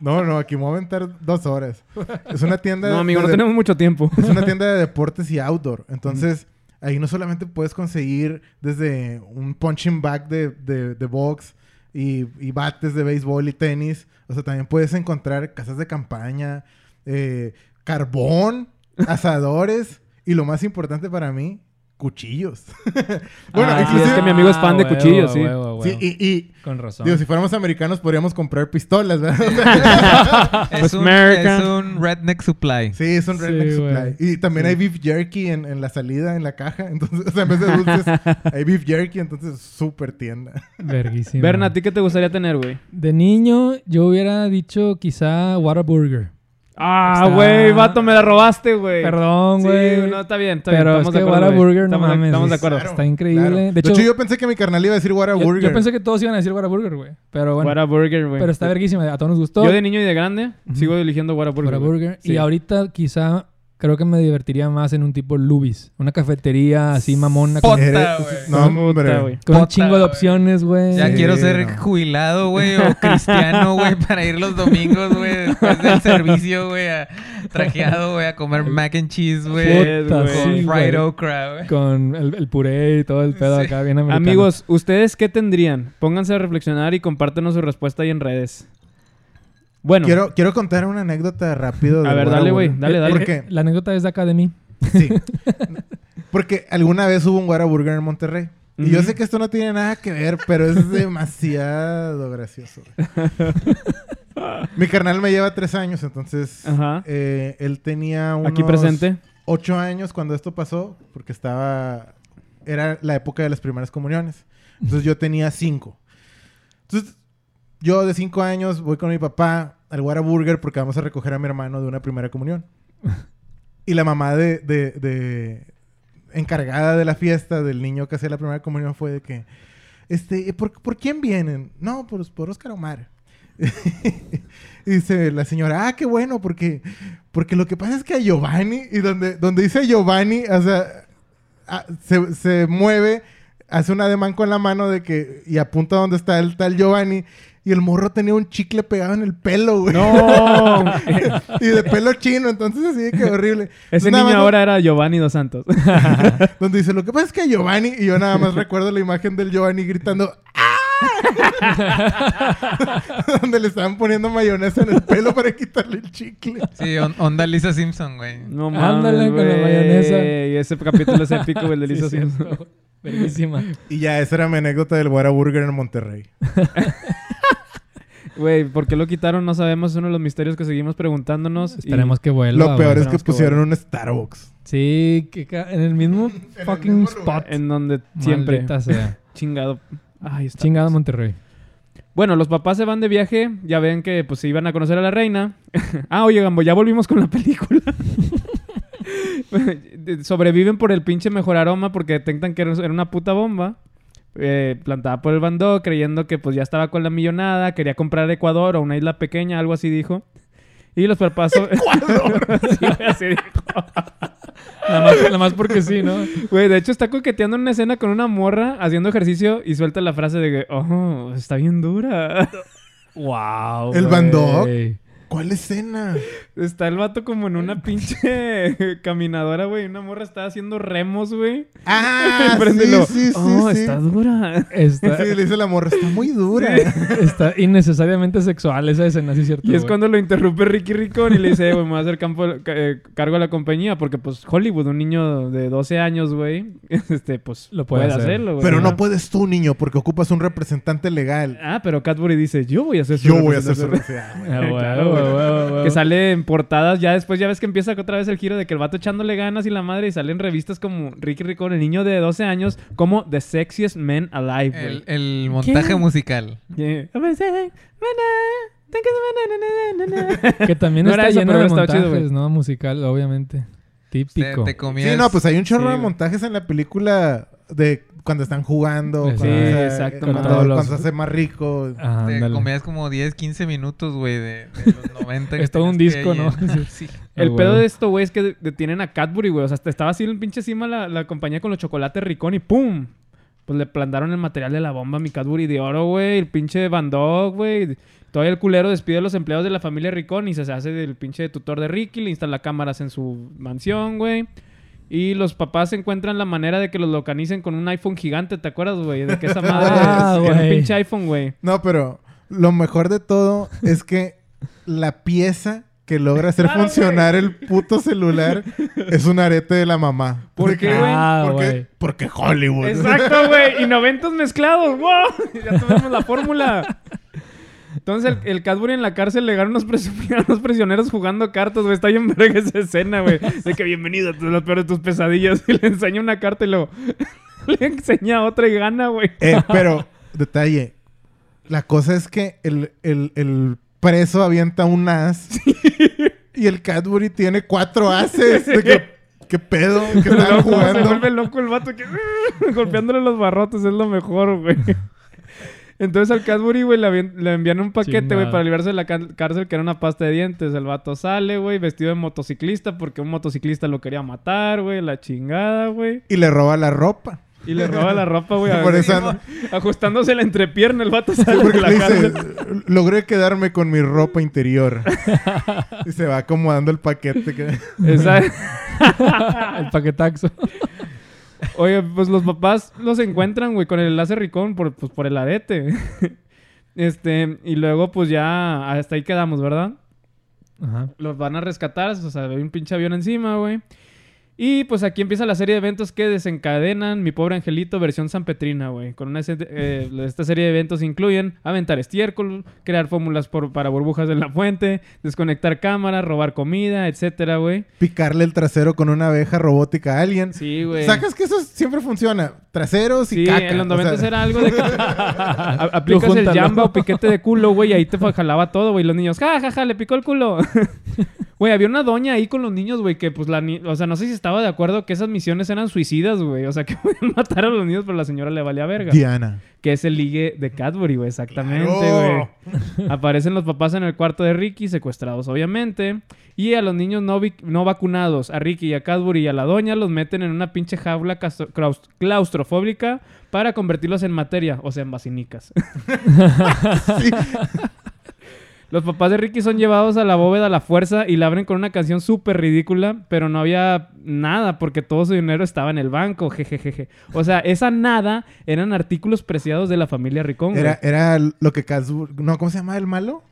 C: No, no, aquí me voy a aventar dos horas. Es una tienda.
A: no, amigo,
C: de-
A: no tenemos mucho tiempo.
C: Es una tienda de deportes y outdoor. Entonces, ahí no solamente puedes conseguir desde un punching bag de, de, de box y, y bates de béisbol y tenis. O sea, también puedes encontrar casas de campaña, eh, carbón, *laughs* asadores y lo más importante para mí, cuchillos. *laughs* bueno,
A: Ah, sí,
C: inclusive...
A: es que mi amigo es fan de
B: huevo,
A: cuchillos, sí.
B: huevo,
C: Sí,
B: huevo.
C: y, y
B: Con razón.
C: digo, si fuéramos americanos podríamos comprar pistolas, ¿verdad? *laughs* *laughs*
D: Es,
A: Pues
D: un, es un redneck supply.
C: Sí, es un redneck supply. Y también hay beef jerky en, en la salida, en la caja. Entonces, o sea, en vez de dulces, hay beef jerky. Entonces, súper tienda.
B: Verguísima.
A: Berna, ¿a ti qué te gustaría tener, güey?
B: De niño, yo hubiera dicho quizá Whataburger.
A: Ah, güey, vato, me la robaste, güey.
B: Perdón,
A: Sí,
B: güey.
A: no, está bien, está
B: Pero
A: bien.
B: es
A: Estamos
B: que
A: de acuerdo,
B: no
A: estamos,
B: mames.
A: estamos de
B: es-
A: acuerdo.
B: Está increíble.
C: Claro.
B: De hecho,
C: yo pensé que mi carnal iba a decir
B: yo,
C: Whataburger.
B: yo pensé que todos iban a decir Whataburger, güey. Pero bueno.
A: Whataburger, güey.
B: Pero está verguísima. A todos nos gustó.
A: Yo de niño y de grande sigo eligiendo Whataburger.
B: Whataburger.
A: Sí.
B: Y ahorita quizá creo que me divertiría más en un tipo Lubis. Una cafetería así mamona. Con,
C: Eres-
D: güey.
C: No, hombre.
B: con un chingo de opciones, güey.
D: Ya
C: Sí,
D: quiero ser
C: no.
D: jubilado, güey, o cristiano, güey, *laughs* para ir los domingos, güey, después del servicio, güey, a- trajeado, güey, a comer mac and cheese, güey, con
B: sí,
D: fried okra, güey.
B: Con el, el puré y todo el pedo
D: Sí.
B: acá bien americano.
A: Amigos, ¿ustedes qué tendrían? Pónganse a reflexionar y compártenos su respuesta ahí en redes. Bueno,
C: Quiero, quiero contar una anécdota rápido. de
A: A ver, dale, güey, dale, dale.
C: Porque
B: La anécdota es de acá de mí.
C: Sí. *laughs* Porque alguna vez hubo un Whataburger en Monterrey. Y yo sé que esto no tiene nada que ver, pero es demasiado gracioso. *laughs* Mi carnal me lleva tres años, entonces
A: Ajá.
C: eh, él tenía unos
A: Aquí presente.
C: ocho años cuando esto pasó, porque estaba... Era la época de las primeras comuniones. Entonces yo tenía cinco. Entonces yo de cinco años voy con mi papá al Whataburger porque vamos a recoger a mi hermano de una primera comunión. *laughs* Y la mamá de, de- de- encargada de la fiesta del niño que hacía la primera comunión fue de que, este, ¿por, por quién vienen? No, por, por Oscar Omar. y *laughs* dice la señora, ah, qué bueno, porque, porque lo que pasa es que a Giovanni, y donde, donde dice Giovanni, o sea, ah, se, se mueve, hace un ademán con la mano de que, y apunta donde está el tal Giovanni, y el morro tenía un chicle pegado en el pelo, güey.
A: ¡No! *laughs*
C: y de pelo chino, entonces así de que horrible.
A: Ese
C: Entonces, nada
A: niño
C: más-
A: ahora era Giovanni Dos Santos. *laughs*
C: Donde dice, lo que pasa es que Giovanni, y yo nada más recuerdo la imagen del Giovanni gritando, ¡Ah! *laughs* Donde le estaban poniendo mayonesa en el pelo para quitarle el chicle.
D: Sí, on- onda Lisa Simpson, güey.
A: No
B: Ándale
A: mames,
B: con la mayonesa.
A: Y ese capítulo es épico, güey, de Lisa. Simpson.
B: Verguísima.
C: Y ya, esa era mi anécdota del Whataburger en Monterrey.
A: Güey, ¿por qué lo quitaron? No sabemos. Es uno de los misterios que seguimos preguntándonos. y-
B: Esperemos que vuelva.
C: Lo peor es que pusieron un Starbucks.
B: Sí, que ca- en el mismo *laughs*
C: el
B: fucking
C: mismo
B: spot.
A: En donde siempre.
B: Maldita sea. *laughs*
A: Chingado. Ay.
B: Chingado Monterrey.
A: Bueno, los papás se van de viaje. Ya ven que pues se iban a conocer a la reina. *laughs* ah, oye, Gambo, ya volvimos con la película. Sobreviven por el pinche mejor aroma porque detectan que era una puta bomba. Eh, plantada por el Bandó, creyendo que pues ya estaba con la millonada, quería comprar Ecuador o una isla pequeña, algo así dijo. Y los papás... ¡Ecuador! *laughs* sí, así dijo. *laughs*
B: Nada más, nada más porque sí, ¿no?
A: Güey, de hecho está coqueteando en una escena con una morra haciendo ejercicio y suelta la frase de que, oh, está bien dura.
B: Wow.
C: ¿El
B: güey.
C: ¿Cuál escena?
A: Está el vato como en una *laughs* pinche *laughs* caminadora, güey. Una morra está haciendo remos, güey.
C: Ah, *laughs*
A: y
C: sí, sí, sí,
A: Oh,
C: sí.
A: está dura.
B: Está,
C: Sí, le dice la morra, está muy dura.
B: está innecesariamente sexual esa escena, sí es cierto.
A: Y es
B: güey.
A: cuando lo interrumpe Ricky Ricón y le dice, "Eh, güey, me voy a hacer campo, ca- eh, cargo a la compañía. Porque, pues, Hollywood, un niño de 12 años, güey, este, pues,
B: Lo puede
A: puede,
B: hacer.
A: hacerlo, güey.
C: Pero no
A: Ajá.
C: puedes tú, niño, porque ocupas un representante legal.
A: Ah, pero Cadbury dice, yo voy a hacer su
C: Yo voy a hacer su
A: representación".
C: representante.
B: Ah.
A: Que sale en portadas, ya después ya ves que empieza otra vez el giro de que el vato echándole ganas y la madre y salen revistas como Ricky Ricón, el niño de 12 años, como The Sexiest Men Alive.
D: El, el montaje musical.
B: Que también
A: No
B: está
A: eso,
B: lleno de montajes,
A: chido.
B: ¿no? Musical, obviamente.
D: Te,
B: Típico.
D: te comías...
C: Sí, no, pues hay un chorro
A: Sí,
C: de montajes en la película de cuando están jugando.
B: Sí,
C: cuando, sea,
A: exacto,
C: Cuando,
B: los-
C: se hace más rico.
D: Te comías como 10, 15 minutos, güey, de, de los *laughs* 90. que
B: Es todo un disco, ¿no? *laughs*
D: Sí.
A: El
B: Ah,
A: pedo de esto, güey, es que detienen a Cadbury, güey. O sea, hasta estaba así en pinche cima la, la compañía con los chocolates Ricón y ¡pum! Pues le plantaron el material de la bomba a mi Cadbury de oro, güey. El pinche Van Dog, güey. Todavía el culero despide a los empleados de la familia Ricón y se hace del pinche tutor de Ricky. Le instala cámaras en su mansión, güey. Y los papás encuentran la manera de que los localicen con un iPhone gigante, ¿te acuerdas, güey? De que esa *laughs* madre
B: Ah,
A: es, un pinche iPhone, güey.
C: No, pero lo mejor de todo es que la pieza que logra hacer *laughs*
A: Claro,
C: funcionar el puto celular es un arete de la mamá.
A: ¿Por qué, güey?
B: Ah,
C: ¿Por qué?
B: güey.
C: Porque Hollywood.
A: Exacto, güey. Y noventos mezclados. ¡Wow! *laughs* Ya tuvimos la fórmula. Entonces el, el Cadbury en la cárcel le ganan unos, *laughs* a unos prisioneros jugando cartas, güey. Está bien verga esa escena, güey. De que bienvenido a tu- lo peor de tus pesadillas. *laughs* Y le enseña una carta y lo... *laughs* le enseña otra y gana, güey.
C: Eh, pero, detalle. La cosa es que el, el- el preso avienta un as y el Cadbury tiene cuatro ases. De que, ¿Qué pedo? ¿Qué estaban
A: Loco, Se
C: jugando?
A: vuelve loco el vato que... golpeándole los barrotes. Es lo mejor, güey. Entonces al Cadbury, güey, le, envían un paquete, güey, para librarse de la cárcel, que era una pasta de dientes. El vato sale, güey, vestido de motociclista, porque un motociclista lo quería matar, güey, la chingada, güey.
C: Y le roba la ropa.
A: Y le roba la ropa, güey, *laughs*
C: Por eso ando-
A: ajustándose la entrepierna. El vato
C: Sí,
A: sale
C: porque
A: de la
C: le dice, logré quedarme con mi ropa interior. *laughs* y se va acomodando el paquete. que-
A: Esa- *laughs*
B: El paquetaxo.
A: Oye, pues los papás los encuentran, güey, con el enlace ricón por, pues, por el arete. *laughs* este, y luego, pues ya hasta ahí quedamos, ¿verdad?
B: Ajá.
A: Los van a rescatar, o sea, hay un pinche avión encima, güey. Y pues aquí empieza la serie de eventos que desencadenan Mi Pobre Angelito versión San Petrina, güey. Con una eh, esta serie de eventos incluyen aventar estiércol, crear fórmulas por- para burbujas en la fuente, desconectar cámaras, robar comida, etcétera, güey.
C: Picarle el trasero con una abeja robótica a alguien.
A: Sí, güey.
C: ¿Sacas que eso siempre funciona? Traseros y
A: Sí,
C: caca.
A: en los
C: o sea,
A: 90 era algo de que *laughs* aplicas el jamba o piquete de culo, güey, y ahí te jalaba todo, güey. Los niños, ja, ja, ja, le picó el culo. *laughs* Güey, había una doña ahí con los niños, güey, que pues la ni- O sea, no sé si estaba de acuerdo que esas misiones eran suicidas, güey. O sea, *laughs* que podían matar a los niños, pero la señora le valía verga.
C: Diana.
A: Que es el ligue de Cadbury, güey, exactamente,
C: Claro.
A: güey. Aparecen los papás en el cuarto de Ricky, secuestrados, obviamente. Y a los niños no, no vacunados, a Ricky y a Cadbury y a la doña, los meten en una pinche jaula claustrofóbica para convertirlos en materia, o sea, en basinicas. *laughs*
C: Sí.
A: Los papás de Ricky son llevados a la bóveda a la fuerza y la abren con una canción súper ridícula, pero no había nada porque todo su dinero estaba en el banco, jejejeje. O sea, esa nada eran artículos preciados de la familia Ricón.
C: Era, era lo que Kazur... No, ¿cómo se llama el malo?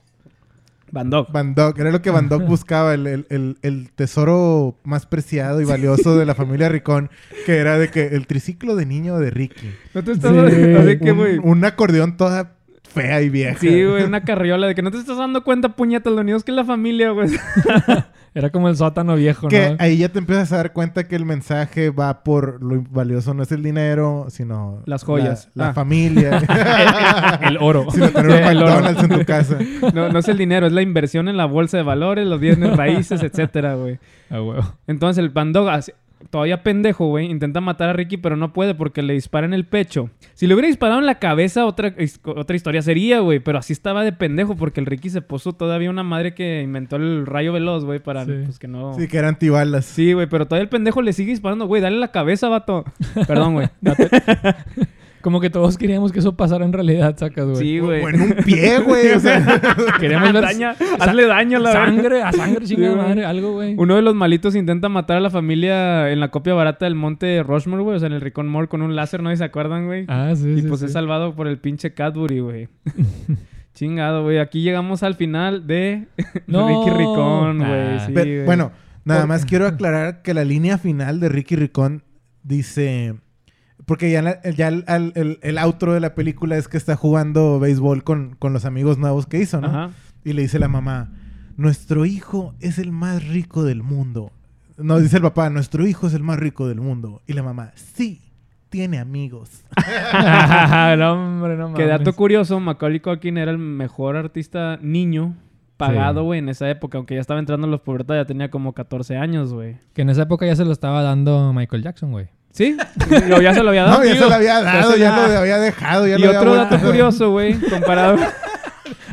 A: Van Dog.
C: Van Dog. Era lo que Van Dog *laughs* buscaba. El, el- el- el tesoro más preciado y valioso de la familia Ricón. Que era de que el triciclo de niño de Ricky.
A: No te estás
B: Sí.
A: así que,
C: un,
A: güey.
C: un acordeón toda fea y vieja.
A: Sí, güey, una carriola de que no te estás dando cuenta, puñetas, lo unidos que es la familia, güey. *laughs*
B: Era como el sótano viejo,
C: Que
B: ¿no?
C: ahí ya te empiezas a dar cuenta que el mensaje va por lo valioso no es el dinero, sino
A: Las joyas.
C: la, la
A: Ah.
C: familia. *laughs*
B: El oro. *laughs*
C: sino tener un
A: El oro.
C: McDonald's en tu casa.
A: No, no es el dinero, es la inversión en la bolsa de valores, los bienes raíces, etcétera, güey.
B: A huevo.
A: Entonces el Van Dog, así- todavía pendejo, güey, intenta matar a Ricky, pero no puede porque le dispara en el pecho. Si le hubiera disparado en la cabeza, otra, otra historia sería, güey, pero así estaba de pendejo porque el Ricky se puso todavía una madre que inventó el rayo veloz, güey, para
B: Sí.
A: pues que no...
C: Sí, que eran antibalas.
A: Sí, güey, pero todavía el pendejo le sigue disparando, güey, dale la cabeza, vato. *laughs* Perdón, güey. *laughs*
B: Como que todos queríamos que eso pasara en realidad, sacas, güey.
A: Sí, güey.
C: O en un pie, güey. O sea, *laughs*
B: Queríamos ver
A: Daña- hazle daño a la
B: sangre, a sangre, chingada
A: Sí,
B: madre, algo, güey.
A: Uno de los malitos intenta matar a la familia en la copia barata del monte Rushmore, güey. O sea, en el Ricon Mall con un láser, ¿no? ¿Y se acuerdan, güey?
B: Ah, sí,
A: y
B: sí,
A: pues
B: sí.
A: es salvado por el pinche Cadbury, güey. *laughs* Chingado, güey. Aquí llegamos al final de *laughs*
B: No.
A: Ricky Ricón, güey.
B: Ah.
A: Sí,
C: bueno, nada
B: Por-
C: más quiero aclarar que la línea final de Ricky Ricón dice... Porque ya, la- ya el, al- el- el outro de la película es que está jugando béisbol con, con los amigos nuevos que hizo, ¿no?
A: Ajá.
C: Y le dice la mamá, nuestro hijo es el más rico del mundo. No, dice el papá, nuestro hijo es el más rico del mundo. Y la mamá, sí, tiene amigos. *laughs* *laughs*
B: no, hombre, no mames.
A: Que dato curioso, Macaulay Culkin era el mejor artista niño pagado,
B: Sí.
A: güey, en esa época. Aunque ya estaba entrando en los pubertad, ya tenía como 14 años, güey.
B: Que en esa época ya se lo estaba dando Michael Jackson, güey.
A: ¿Sí? Lo- ya se lo había dado. *laughs*
C: No, ya se lo había dado,
A: se
C: ya,
A: lo-
C: lo había dejado, ya
A: Y
C: lo había
A: otro dato curioso, güey, *laughs* comparado...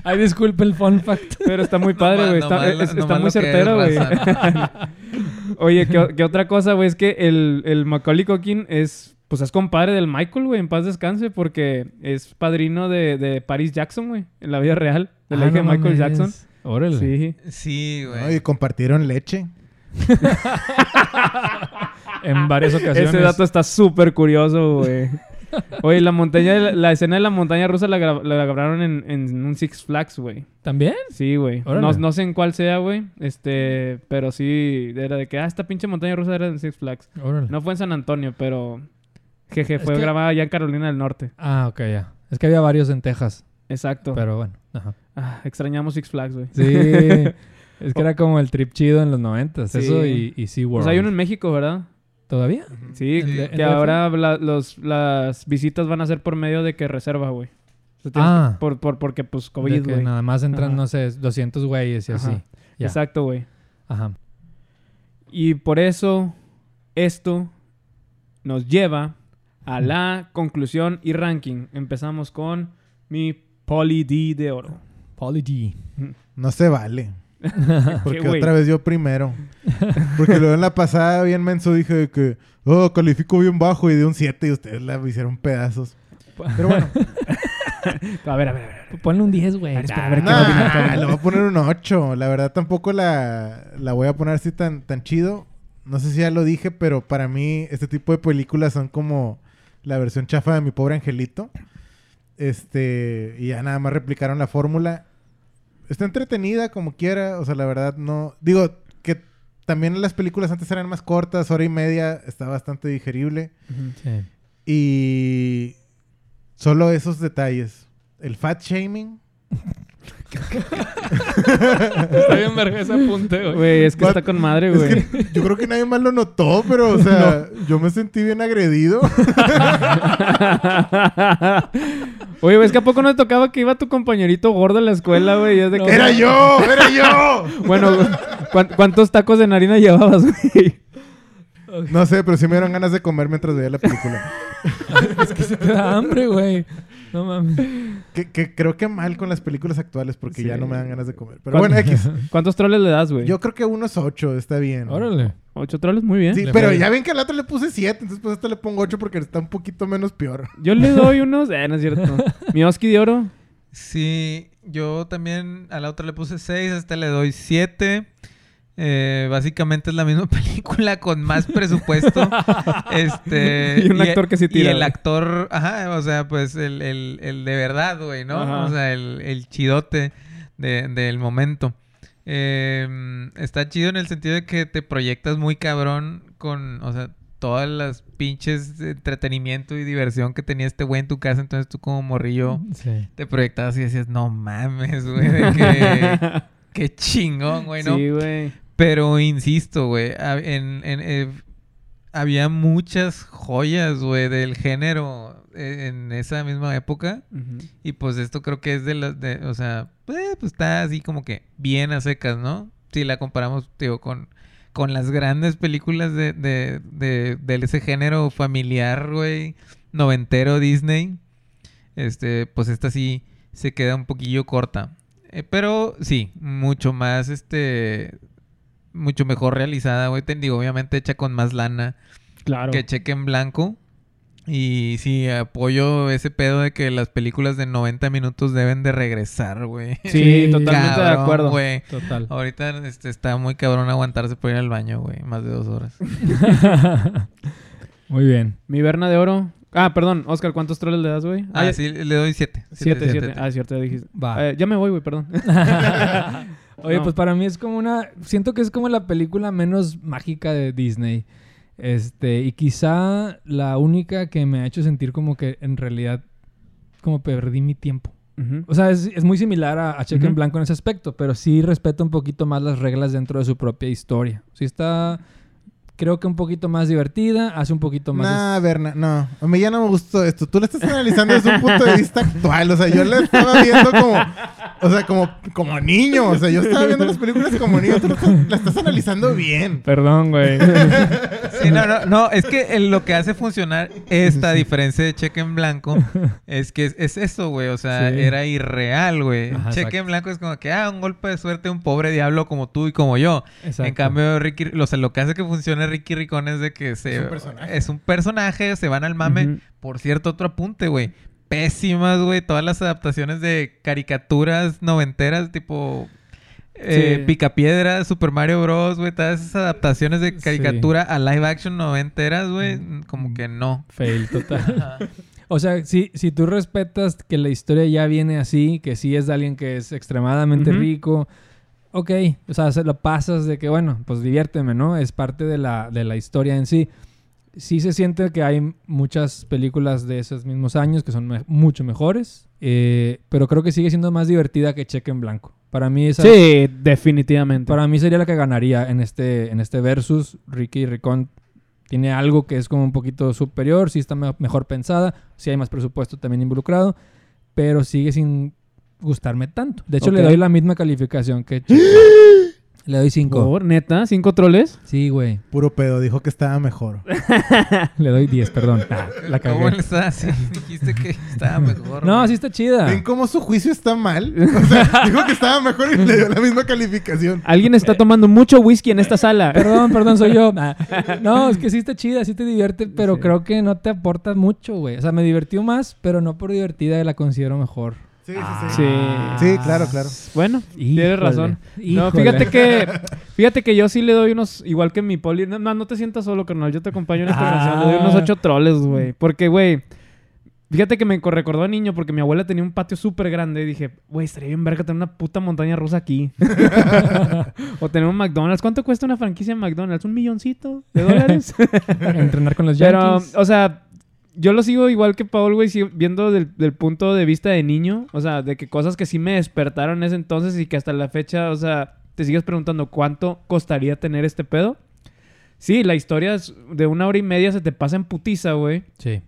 B: Ay, disculpe el fun fact.
A: Pero está muy padre, güey. Está, muy certero, güey. *laughs* Oye, ¿qué, otra cosa, güey? Es que el, el Macaulay Culkin es... Pues es compadre del Michael, güey. En paz descanse. Porque es padrino de, de Paris Jackson, güey. En la vida real. De la
B: Ah,
A: hija de
B: no
A: Michael
B: mames.
A: Jackson.
B: Órale.
A: Sí.
D: Sí,
C: ¿no?
D: güey.
C: Y compartieron leche. *laughs*
B: En varias ocasiones.
A: Ese dato está súper curioso, güey. Oye, la montaña... la, la escena de la montaña rusa la, gra- la grabaron en, en un Six Flags, güey.
B: ¿También?
A: Sí, güey. No, no sé en cuál sea, güey. Este... Pero sí... Era de que... Ah, esta pinche montaña rusa era en Six Flags.
B: Órale.
A: No fue en San Antonio, pero... Jeje,
B: Es
A: fue
B: que-
A: grabada allá en Carolina del Norte.
B: Ah, ok, ya. Es que había varios en Texas.
A: Exacto.
B: Pero bueno. Ajá.
A: Ah, extrañamos Six Flags, güey.
B: Sí. *laughs* es que era como el trip chido en los noventas.
A: Sí.
B: Eso y, y SeaWorld.
A: Pues hay uno en México, ¿verdad?
B: ¿Todavía?
A: Sí,
D: Sí.
A: que ahora la- los, las visitas van a ser por medio de que reserva, güey. O sea, tienes
B: Ah.
A: que- por, por, porque, pues, COVID,
B: que
A: güey.
B: nada más entran,
A: Ajá.
B: no sé, 200 güeyes y
A: Ajá.
B: así. Ya.
A: Exacto, güey.
B: Ajá.
A: Y por eso, esto nos lleva a la conclusión y ranking. Empezamos con mi Poli D de oro.
B: Poly G.
C: No se vale. *laughs* Porque otra vez yo primero. Porque luego en la pasada, bien menso, dije que, oh, califico bien bajo y de un 7 y ustedes la hicieron pedazos. Pero bueno, *laughs*
A: A ver, a ver, a ver.
B: Ponle un 10, güey.
A: espera, a ver, ¿qué
C: nah,
A: opinas? ¿Qué
C: le voy a poner un 8. La verdad tampoco la, la voy a poner así tan, tan chido. No sé si ya lo dije, pero para mí este tipo de películas son como la versión chafa de mi pobre angelito. Este, y ya nada más replicaron la fórmula. Está entretenida como quiera, o sea, la verdad no... Digo, que también las películas antes eran más cortas, hora y media, está bastante digerible.
B: Sí.
C: Y solo esos detalles. El fat shaming.
B: Está bien verga ese apunte, güey.
A: Güey, es que está con madre,
C: Es
A: güey.
C: que yo creo que nadie más lo notó, pero, o *laughs* sea, yo me sentí bien agredido. *laughs*
A: Oye, güey, es que a poco no te tocaba que iba tu compañerito gordo a la escuela, güey. Y es de que-
C: ¡Era yo! ¡Era yo! *laughs*
A: Bueno, ¿cuán- ¿cuántos tacos de harina llevabas, güey?
C: No sé, pero sí me dieron ganas de comer mientras veía la película. *laughs*
B: Es que se te da hambre, güey. No mames.
C: que, que creo que mal con las películas actuales porque
A: Sí.
C: ya no me dan ganas de comer. Pero
A: ¿Cuán-
C: bueno, X. *laughs*
A: ¿Cuántos troles le das, güey?
C: Yo creo que unos ocho está bien.
B: Órale.
A: Ocho troles, muy bien.
C: Sí,
B: Le
C: pero ya ven que al otro le puse siete, entonces pues a este le pongo ocho porque está un poquito menos peor.
A: Yo le *laughs* doy unos... Eh, no es cierto. Mi Oski de oro.
D: Sí, yo también a la otra le puse 6, a este le doy 7. básicamente es la misma *laughs* película con más presupuesto. este, *laughs*
A: Y un actor que sí tira,
D: Y el actor, ajá, o sea, pues el, el, el de verdad, güey, ¿no?
A: Ajá.
D: O sea, el, el chidote de- del momento. Eh, está chido en el sentido de que te proyectas muy cabrón con, o sea, todas las pinches entretenimiento y diversión que tenía este güey en tu casa. Entonces tú como morrillo
B: Sí.
D: te proyectabas y decías, no mames, güey, de que... *laughs* Qué chingón, güey, ¿no?
A: Sí, güey.
D: Pero insisto, güey, en, en- eh, había muchas joyas, güey, del género eh, en esa misma época. Y pues esto creo que es de las, de, o sea, eh, pues está así como que bien a secas, ¿no? Si la comparamos, digo, con, con las grandes películas de, de, de, de ese género familiar, güey, noventero Disney, este, pues esta sí se queda un poquillo corta. Eh, pero sí, mucho más, este, mucho mejor realizada, güey. Te digo, obviamente hecha con más lana
A: Claro.
D: que cheque en blanco. Y sí, apoyo ese pedo de que las películas de 90 minutos deben de regresar, güey.
A: Sí, *laughs* totalmente de acuerdo.
D: güey.
B: Total.
D: Ahorita este, está muy cabrón aguantarse por ir al baño, güey. Más de dos horas. *laughs*
B: Muy bien.
A: Mi Berna de oro. Ah, perdón. Oscar, ¿cuántos troles le das, güey?
D: Ah,
A: ya-
D: sí, le doy siete.
A: Siete, siete. Ah, cierto, ya dijiste.
B: Va.
A: Eh, ya me voy, güey, perdón. *laughs*
B: Oye,
A: No.
B: pues para mí es como una... Siento que es como la película menos mágica de Disney. Este, y quizá la única que me ha hecho sentir como que en realidad como perdí mi tiempo. O sea, es, es muy similar a, a Cheque en. Blanco en ese aspecto, pero sí respeta un poquito más las reglas dentro de su propia historia. Sí está, creo que un poquito más divertida, hace un poquito más...
C: Nah, Berna, no. A mí ya no me gustó esto. Tú lo estás analizando desde un punto de vista actual. O sea, yo la estaba viendo como... O sea, como, como niño. O sea, yo estaba viendo las películas como niño. Tú lo estás- la estás analizando bien.
A: Perdón, güey. *laughs*
D: Sí, no, no, no. Es que lo que hace funcionar esta diferencia de cheque en blanco es que es, es eso, güey. O sea,
B: Sí.
D: era irreal, güey.
B: Ajá,
D: Cheque
B: exacto.
D: en blanco es como que, ah, un golpe de suerte un pobre diablo como tú y como yo.
B: Exacto.
D: En cambio, Ricky, o sea, lo que hace que funcione Ricky Ricón es de que se,
C: Es un personaje.
D: es un personaje, se van al mame. Por cierto, otro apunte, güey. Pésimas, güey. Todas las adaptaciones de caricaturas noventeras, tipo eh,
A: Sí.
D: Picapiedra, Super Mario Bros, güey. Todas esas adaptaciones de
B: Sí.
D: caricatura a live action noventeras, güey. Como que no.
B: Fail total. O sea, si, si tú respetas que la historia ya viene así, que sí es de alguien que es extremadamente rico, ok, o sea, se lo pasas de que, bueno, pues diviérteme, ¿no? Es parte de la, de la historia en sí. Sí se siente que hay muchas películas de esos mismos años que son me- mucho mejores, eh, pero creo que sigue siendo más divertida que Cheque en Blanco. Para mí esa,
A: Sí, definitivamente.
B: para mí sería la que ganaría en este, en este versus. Ricky Ricón tiene algo que es como un poquito superior, sí está me- mejor pensada, sí hay más presupuesto también involucrado, pero sigue sin gustarme tanto. De hecho, le doy la misma calificación que *gasps* Chico. Le doy 5.
A: Por, neta, cinco troles.
B: Sí, güey.
C: Puro pedo. Dijo que estaba mejor. *laughs*
B: Le doy 10, perdón. *laughs* Ah, la
D: ¿Cómo
B: cagué.
D: le estás? *laughs* Sí, dijiste que estaba mejor.
B: No,
D: güey.
B: sí está chida.
C: ¿Ven cómo su juicio está mal? O sea, dijo que estaba mejor y le dio la misma calificación.
A: Alguien está tomando mucho whisky en esta sala.
B: Perdón, perdón, soy yo. Ah, No, es que sí está chida, sí te divierte, pero
A: Sí.
B: creo que no te aporta mucho, güey. O sea, me divirtió más, pero no por divertida la considero mejor.
C: Sí, sí, sí.
A: Sí.
C: Sí, claro, claro.
A: Bueno, tienes
B: Híjole,
A: razón. No, fíjate que, fíjate que yo sí le doy unos, igual que mi poli. No, no te sientas solo, carnal. Yo te acompaño en esta
B: Ah.
A: canción. Le doy unos ocho troles, güey. Porque, güey, Fíjate que me co- recordó a niño porque mi abuela tenía un patio súper grande y dije, güey, estaría bien verga tener una puta montaña rusa aquí. *laughs* o tener un McDonald's. ¿Cuánto cuesta una franquicia en McDonald's? ¿Un milloncito de dólares? *laughs*
B: Entrenar con los
A: Pero,
B: Yankees.
A: o sea, yo lo sigo igual que Paul, güey, viendo del, del punto de vista de niño. O sea, de que cosas que sí me despertaron en ese entonces y que hasta la fecha, o sea, te sigues preguntando cuánto costaría tener este pedo. Sí, la historia es de una hora y media se te pasa en putiza, güey.
B: Sí.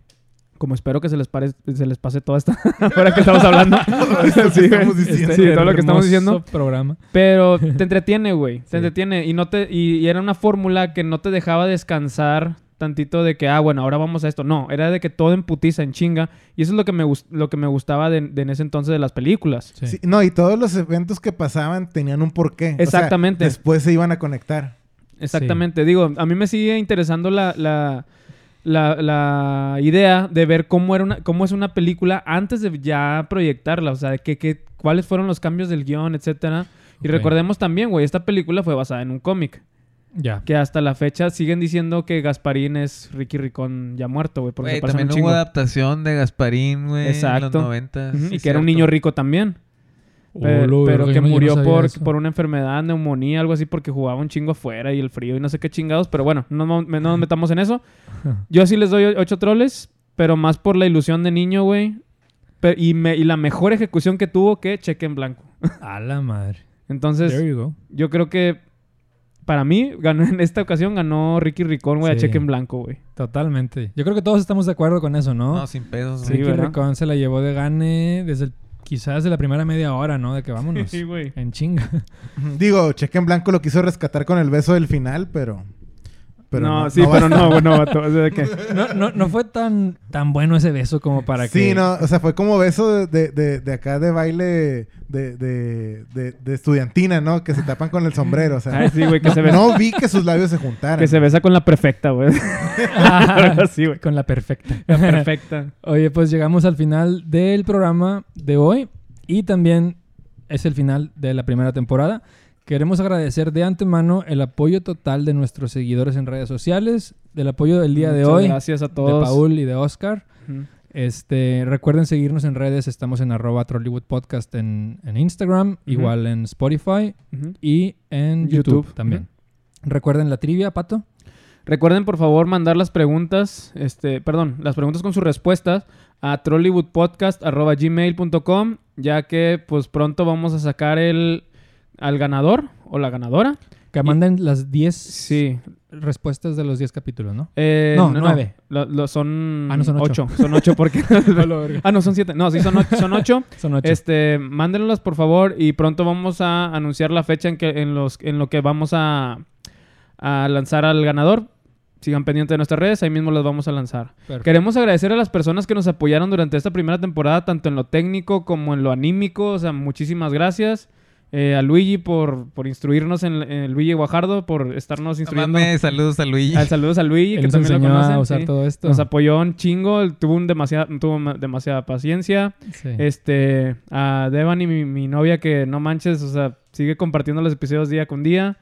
A: Como espero que se les, pare- se les pase toda esta *laughs* hora que estamos hablando. *laughs* Sí,
C: estamos diciendo.
A: Sí, todo lo que estamos diciendo.
B: programa.
A: Pero te entretiene, güey. Te
B: Sí.
A: entretiene. Y, no te, y, y era una fórmula que no te dejaba descansar tantito de que, ah, bueno, ahora vamos a esto. No, era de que todo en putiza, en chinga. Y eso es lo que me, lo que me gustaba de, de en ese entonces de las películas.
B: Sí.
C: Sí, no, y todos los eventos que pasaban tenían un porqué. O sea,
A: Exactamente.
C: después se iban a conectar.
A: Exactamente. Digo, a mí me sigue interesando la, la, la, la idea de ver cómo, era una, cómo es una película antes de ya proyectarla. O sea, de que, que- cuáles fueron los cambios del guion, etcétera. Y recordemos también, güey, esta película fue basada en un cómic.
B: Ya.
A: Que hasta la fecha siguen diciendo que Gasparín es Ricky Ricón ya muerto, güey. Porque se parecen
D: también
A: un
D: hubo
A: chingo.
D: adaptación de Gasparín, güey, en los
A: Exacto.
D: 90.
A: Ujú, y que era un niño rico también. Pe-
B: Oh,
A: pero que
B: no-
A: murió por,
B: eso.
A: por una enfermedad, neumonía, algo así, porque jugaba un chingo afuera y el frío y no sé qué chingados. Pero bueno, no, no- no nos metamos en eso. *laughs* Yo sí les doy ocho troles, pero más por la ilusión de niño, güey. Y, me- y la mejor ejecución que tuvo que cheque en blanco.
B: A la madre.
A: Entonces,
B: There you go.
A: yo creo que para mí, ganó en esta ocasión ganó Ricky Ricón, güey, a
B: Sí.
A: cheque en blanco, güey.
B: Totalmente. Yo creo que todos estamos de acuerdo con eso, ¿no?
D: No, sin pedos.
A: Sí.
B: Ricky
A: ¿verdad?
B: Ricón se la llevó de gane desde el- quizás de la primera media hora, ¿no? De que vámonos.
A: Sí, güey.
B: En chinga.
C: Digo, Cheque en Blanco lo quiso rescatar con el beso del final, pero... pero
A: no, sí, pero no, güey, no, vato. O sea, que-
B: No, no, no fue tan, tan bueno ese beso como para que...
C: Sí, no, o sea, fue como beso de, de, de- acá de baile de, de, de, de estudiantina, ¿no? Que se tapan con el sombrero, o sea.
A: Ay, sí, güey, que se besa.
C: No vi que sus labios se juntaran.
A: Que se besa con la perfecta, güey. *laughs* Así, güey.
B: Con la perfecta. *laughs*
A: La perfecta.
B: Oye, pues llegamos al final del programa de hoy y también es el final de la primera temporada. Queremos agradecer de antemano el apoyo total de nuestros seguidores en redes sociales, del apoyo del día de hoy,
A: Gracias a
B: de
A: todos.
B: Paul y de Oscar. Este, recuerden seguirnos en redes, estamos en arroba Trollywood Podcast en, en Instagram, igual en Spotify y en YouTube,
A: YouTube,
B: también. Recuerden la trivia, Pato.
A: Recuerden, por favor, mandar las preguntas, este, perdón, las preguntas con sus respuestas a trollywoodpodcast.gmail.com, ya que pues pronto vamos a sacar el al ganador o la ganadora.
B: Que
A: Y-
B: manden las 10
A: Sí.
B: respuestas de los 10 capítulos, ¿no?
A: Eh,
B: No, nueve.
A: Lo- lo- son,
B: Ah, no, son ocho.
A: Son ocho porque... *laughs* ah, no, son siete. No, sí, son ocho. Son ocho. *laughs*
B: Son 8.
A: Este, mándenlas por favor y pronto vamos a anunciar la fecha en que en los en lo que vamos a, a lanzar al ganador. Sigan pendientes de nuestras redes, ahí mismo las vamos a lanzar. Queremos agradecer a las personas que nos apoyaron durante esta primera temporada, tanto en lo técnico como en lo anímico. O sea, muchísimas gracias. Eh, a Luigi por, por instruirnos en, en Luigi Guajardo, por estarnos
D: No
A: instruyendo.
D: mames, saludos a Luigi.
A: Al saludos a Luigi,
B: Él
A: que
B: nos
A: también lo conocen.
B: a usar
A: sí.
B: todo esto.
A: Nos apoyó un chingo, tuvo, un demasiada, tuvo ma- demasiada paciencia.
B: Sí.
A: Este, a Devan y mi, mi novia que no manches, o sea, sigue compartiendo los episodios día con día.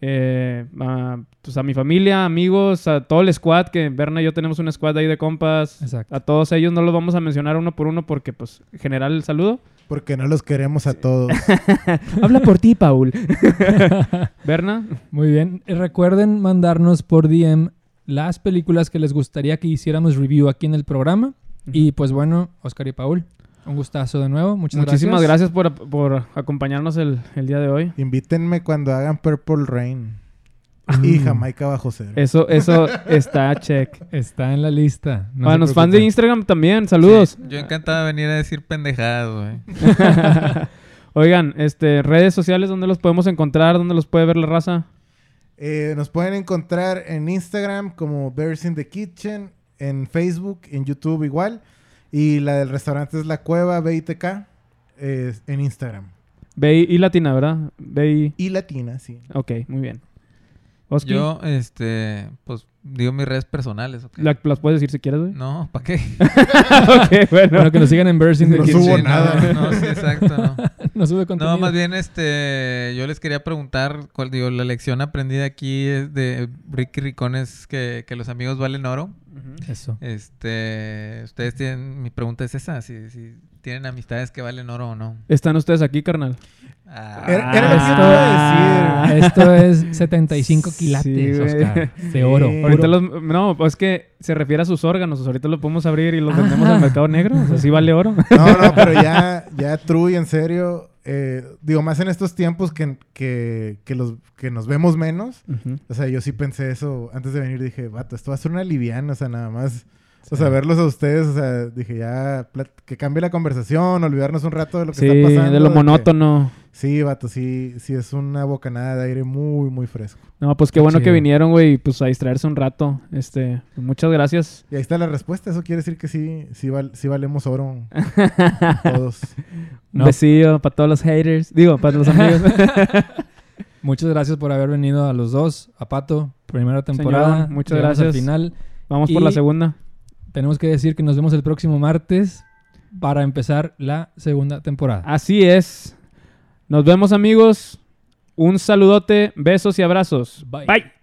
A: Eh, a, pues a mi familia, amigos, a todo el squad, que Berna y yo tenemos un squad ahí de compas.
B: Exacto.
A: A todos ellos no los vamos a mencionar uno por uno porque, pues, general el saludo.
C: Porque no los queremos a todos. *laughs*
A: Habla por ti, Paul. *laughs* Berna.
B: Muy bien. Y Recuerden mandarnos por DM las películas que les gustaría que hiciéramos review aquí en el programa. Y pues bueno, Oscar y Paul, un gustazo de nuevo. Muchas
A: Muchísimas
B: gracias.
A: gracias, por, por acompañarnos el, el día de hoy.
C: Invítenme cuando hagan Purple Rain. Y Jamaica bajo cero.
A: Eso, eso *laughs* está check.
B: Está en la lista. no
A: Para
B: se
A: los fans de. Instagram también, saludos.
D: Yo encantado de venir a decir pendejadas, güey. *laughs*
A: Oigan, este, redes sociales, ¿dónde los podemos encontrar? ¿Dónde los puede ver la raza?
C: Eh, nos pueden encontrar en Instagram como Bears in the Kitchen, en Facebook, en YouTube igual. Y la del restaurante es La Cueva BITK eh, en Instagram.
A: B y latina, ¿verdad? B
C: Y Latina, sí.
A: Ok, muy bien. Oski,
D: Yo, este, pues digo mis redes personales. ¿ok?
A: la- las puedes decir si quieres, güey.
D: No, ¿para qué? *laughs*
A: ok, bueno.
B: Bueno, que nos sigan en Bursing the
C: No
B: Kids.
C: subo
D: Sí,
C: nada.
D: No, no, sí, exacto, no. *laughs*
B: No sube contenido.
D: No, más bien, este, yo les quería preguntar, cuál, digo, la lección aprendida aquí es de Ricky Ricón es que, que los amigos valen oro.
B: Eso.
D: Este, ustedes tienen, mi pregunta es esa, si, si tienen amistades que valen oro o no.
A: ¿Están ustedes aquí, carnal?
D: Ah,
C: Era, era lo que yo te iba a decir.
B: Esto es *laughs* 75
A: Sí,
B: quilates,
A: güey.
B: Oscar. De oro.
C: Sí.
A: Ahorita los... No, pues es que se refiere a sus órganos. ahorita lo podemos abrir y los vendemos
B: Ah.
A: al mercado negro. O sea, sí vale oro. *laughs*
C: No, no, pero ya, ya true y en serio. eh, digo, más en estos tiempos que, que, que, los, que nos vemos menos. O sea, yo sí pensé eso antes de venir. Dije, vato, esto va a ser una liviana. O sea, nada más. O sea, verlos a ustedes. O sea, dije, ya, que cambie la conversación. Olvidarnos un rato de lo que
A: Sí,
C: está pasando.
A: de lo
C: que-
A: monótono.
C: Sí, vato, sí, sí es una bocanada de aire muy, muy fresco.
A: No, pues qué bueno que vinieron, güey, pues a distraerse un rato. Este, pues, muchas gracias.
C: Y ahí está la respuesta. Eso quiere decir que sí, sí, val- sí valemos oro *laughs* todos.
A: Un
B: No.
A: besillo para todos los haters. Digo, para los amigos. *laughs*
B: Muchas gracias por haber venido a los dos. A Pato, primera temporada.
A: Señor, muchas gracias.
B: Al final,
A: Vamos por la segunda.
B: Tenemos que decir que nos vemos el próximo martes para empezar la segunda temporada.
A: Así es. Nos vemos, amigos. Un saludote, besos y abrazos.
B: Bye.
A: Bye.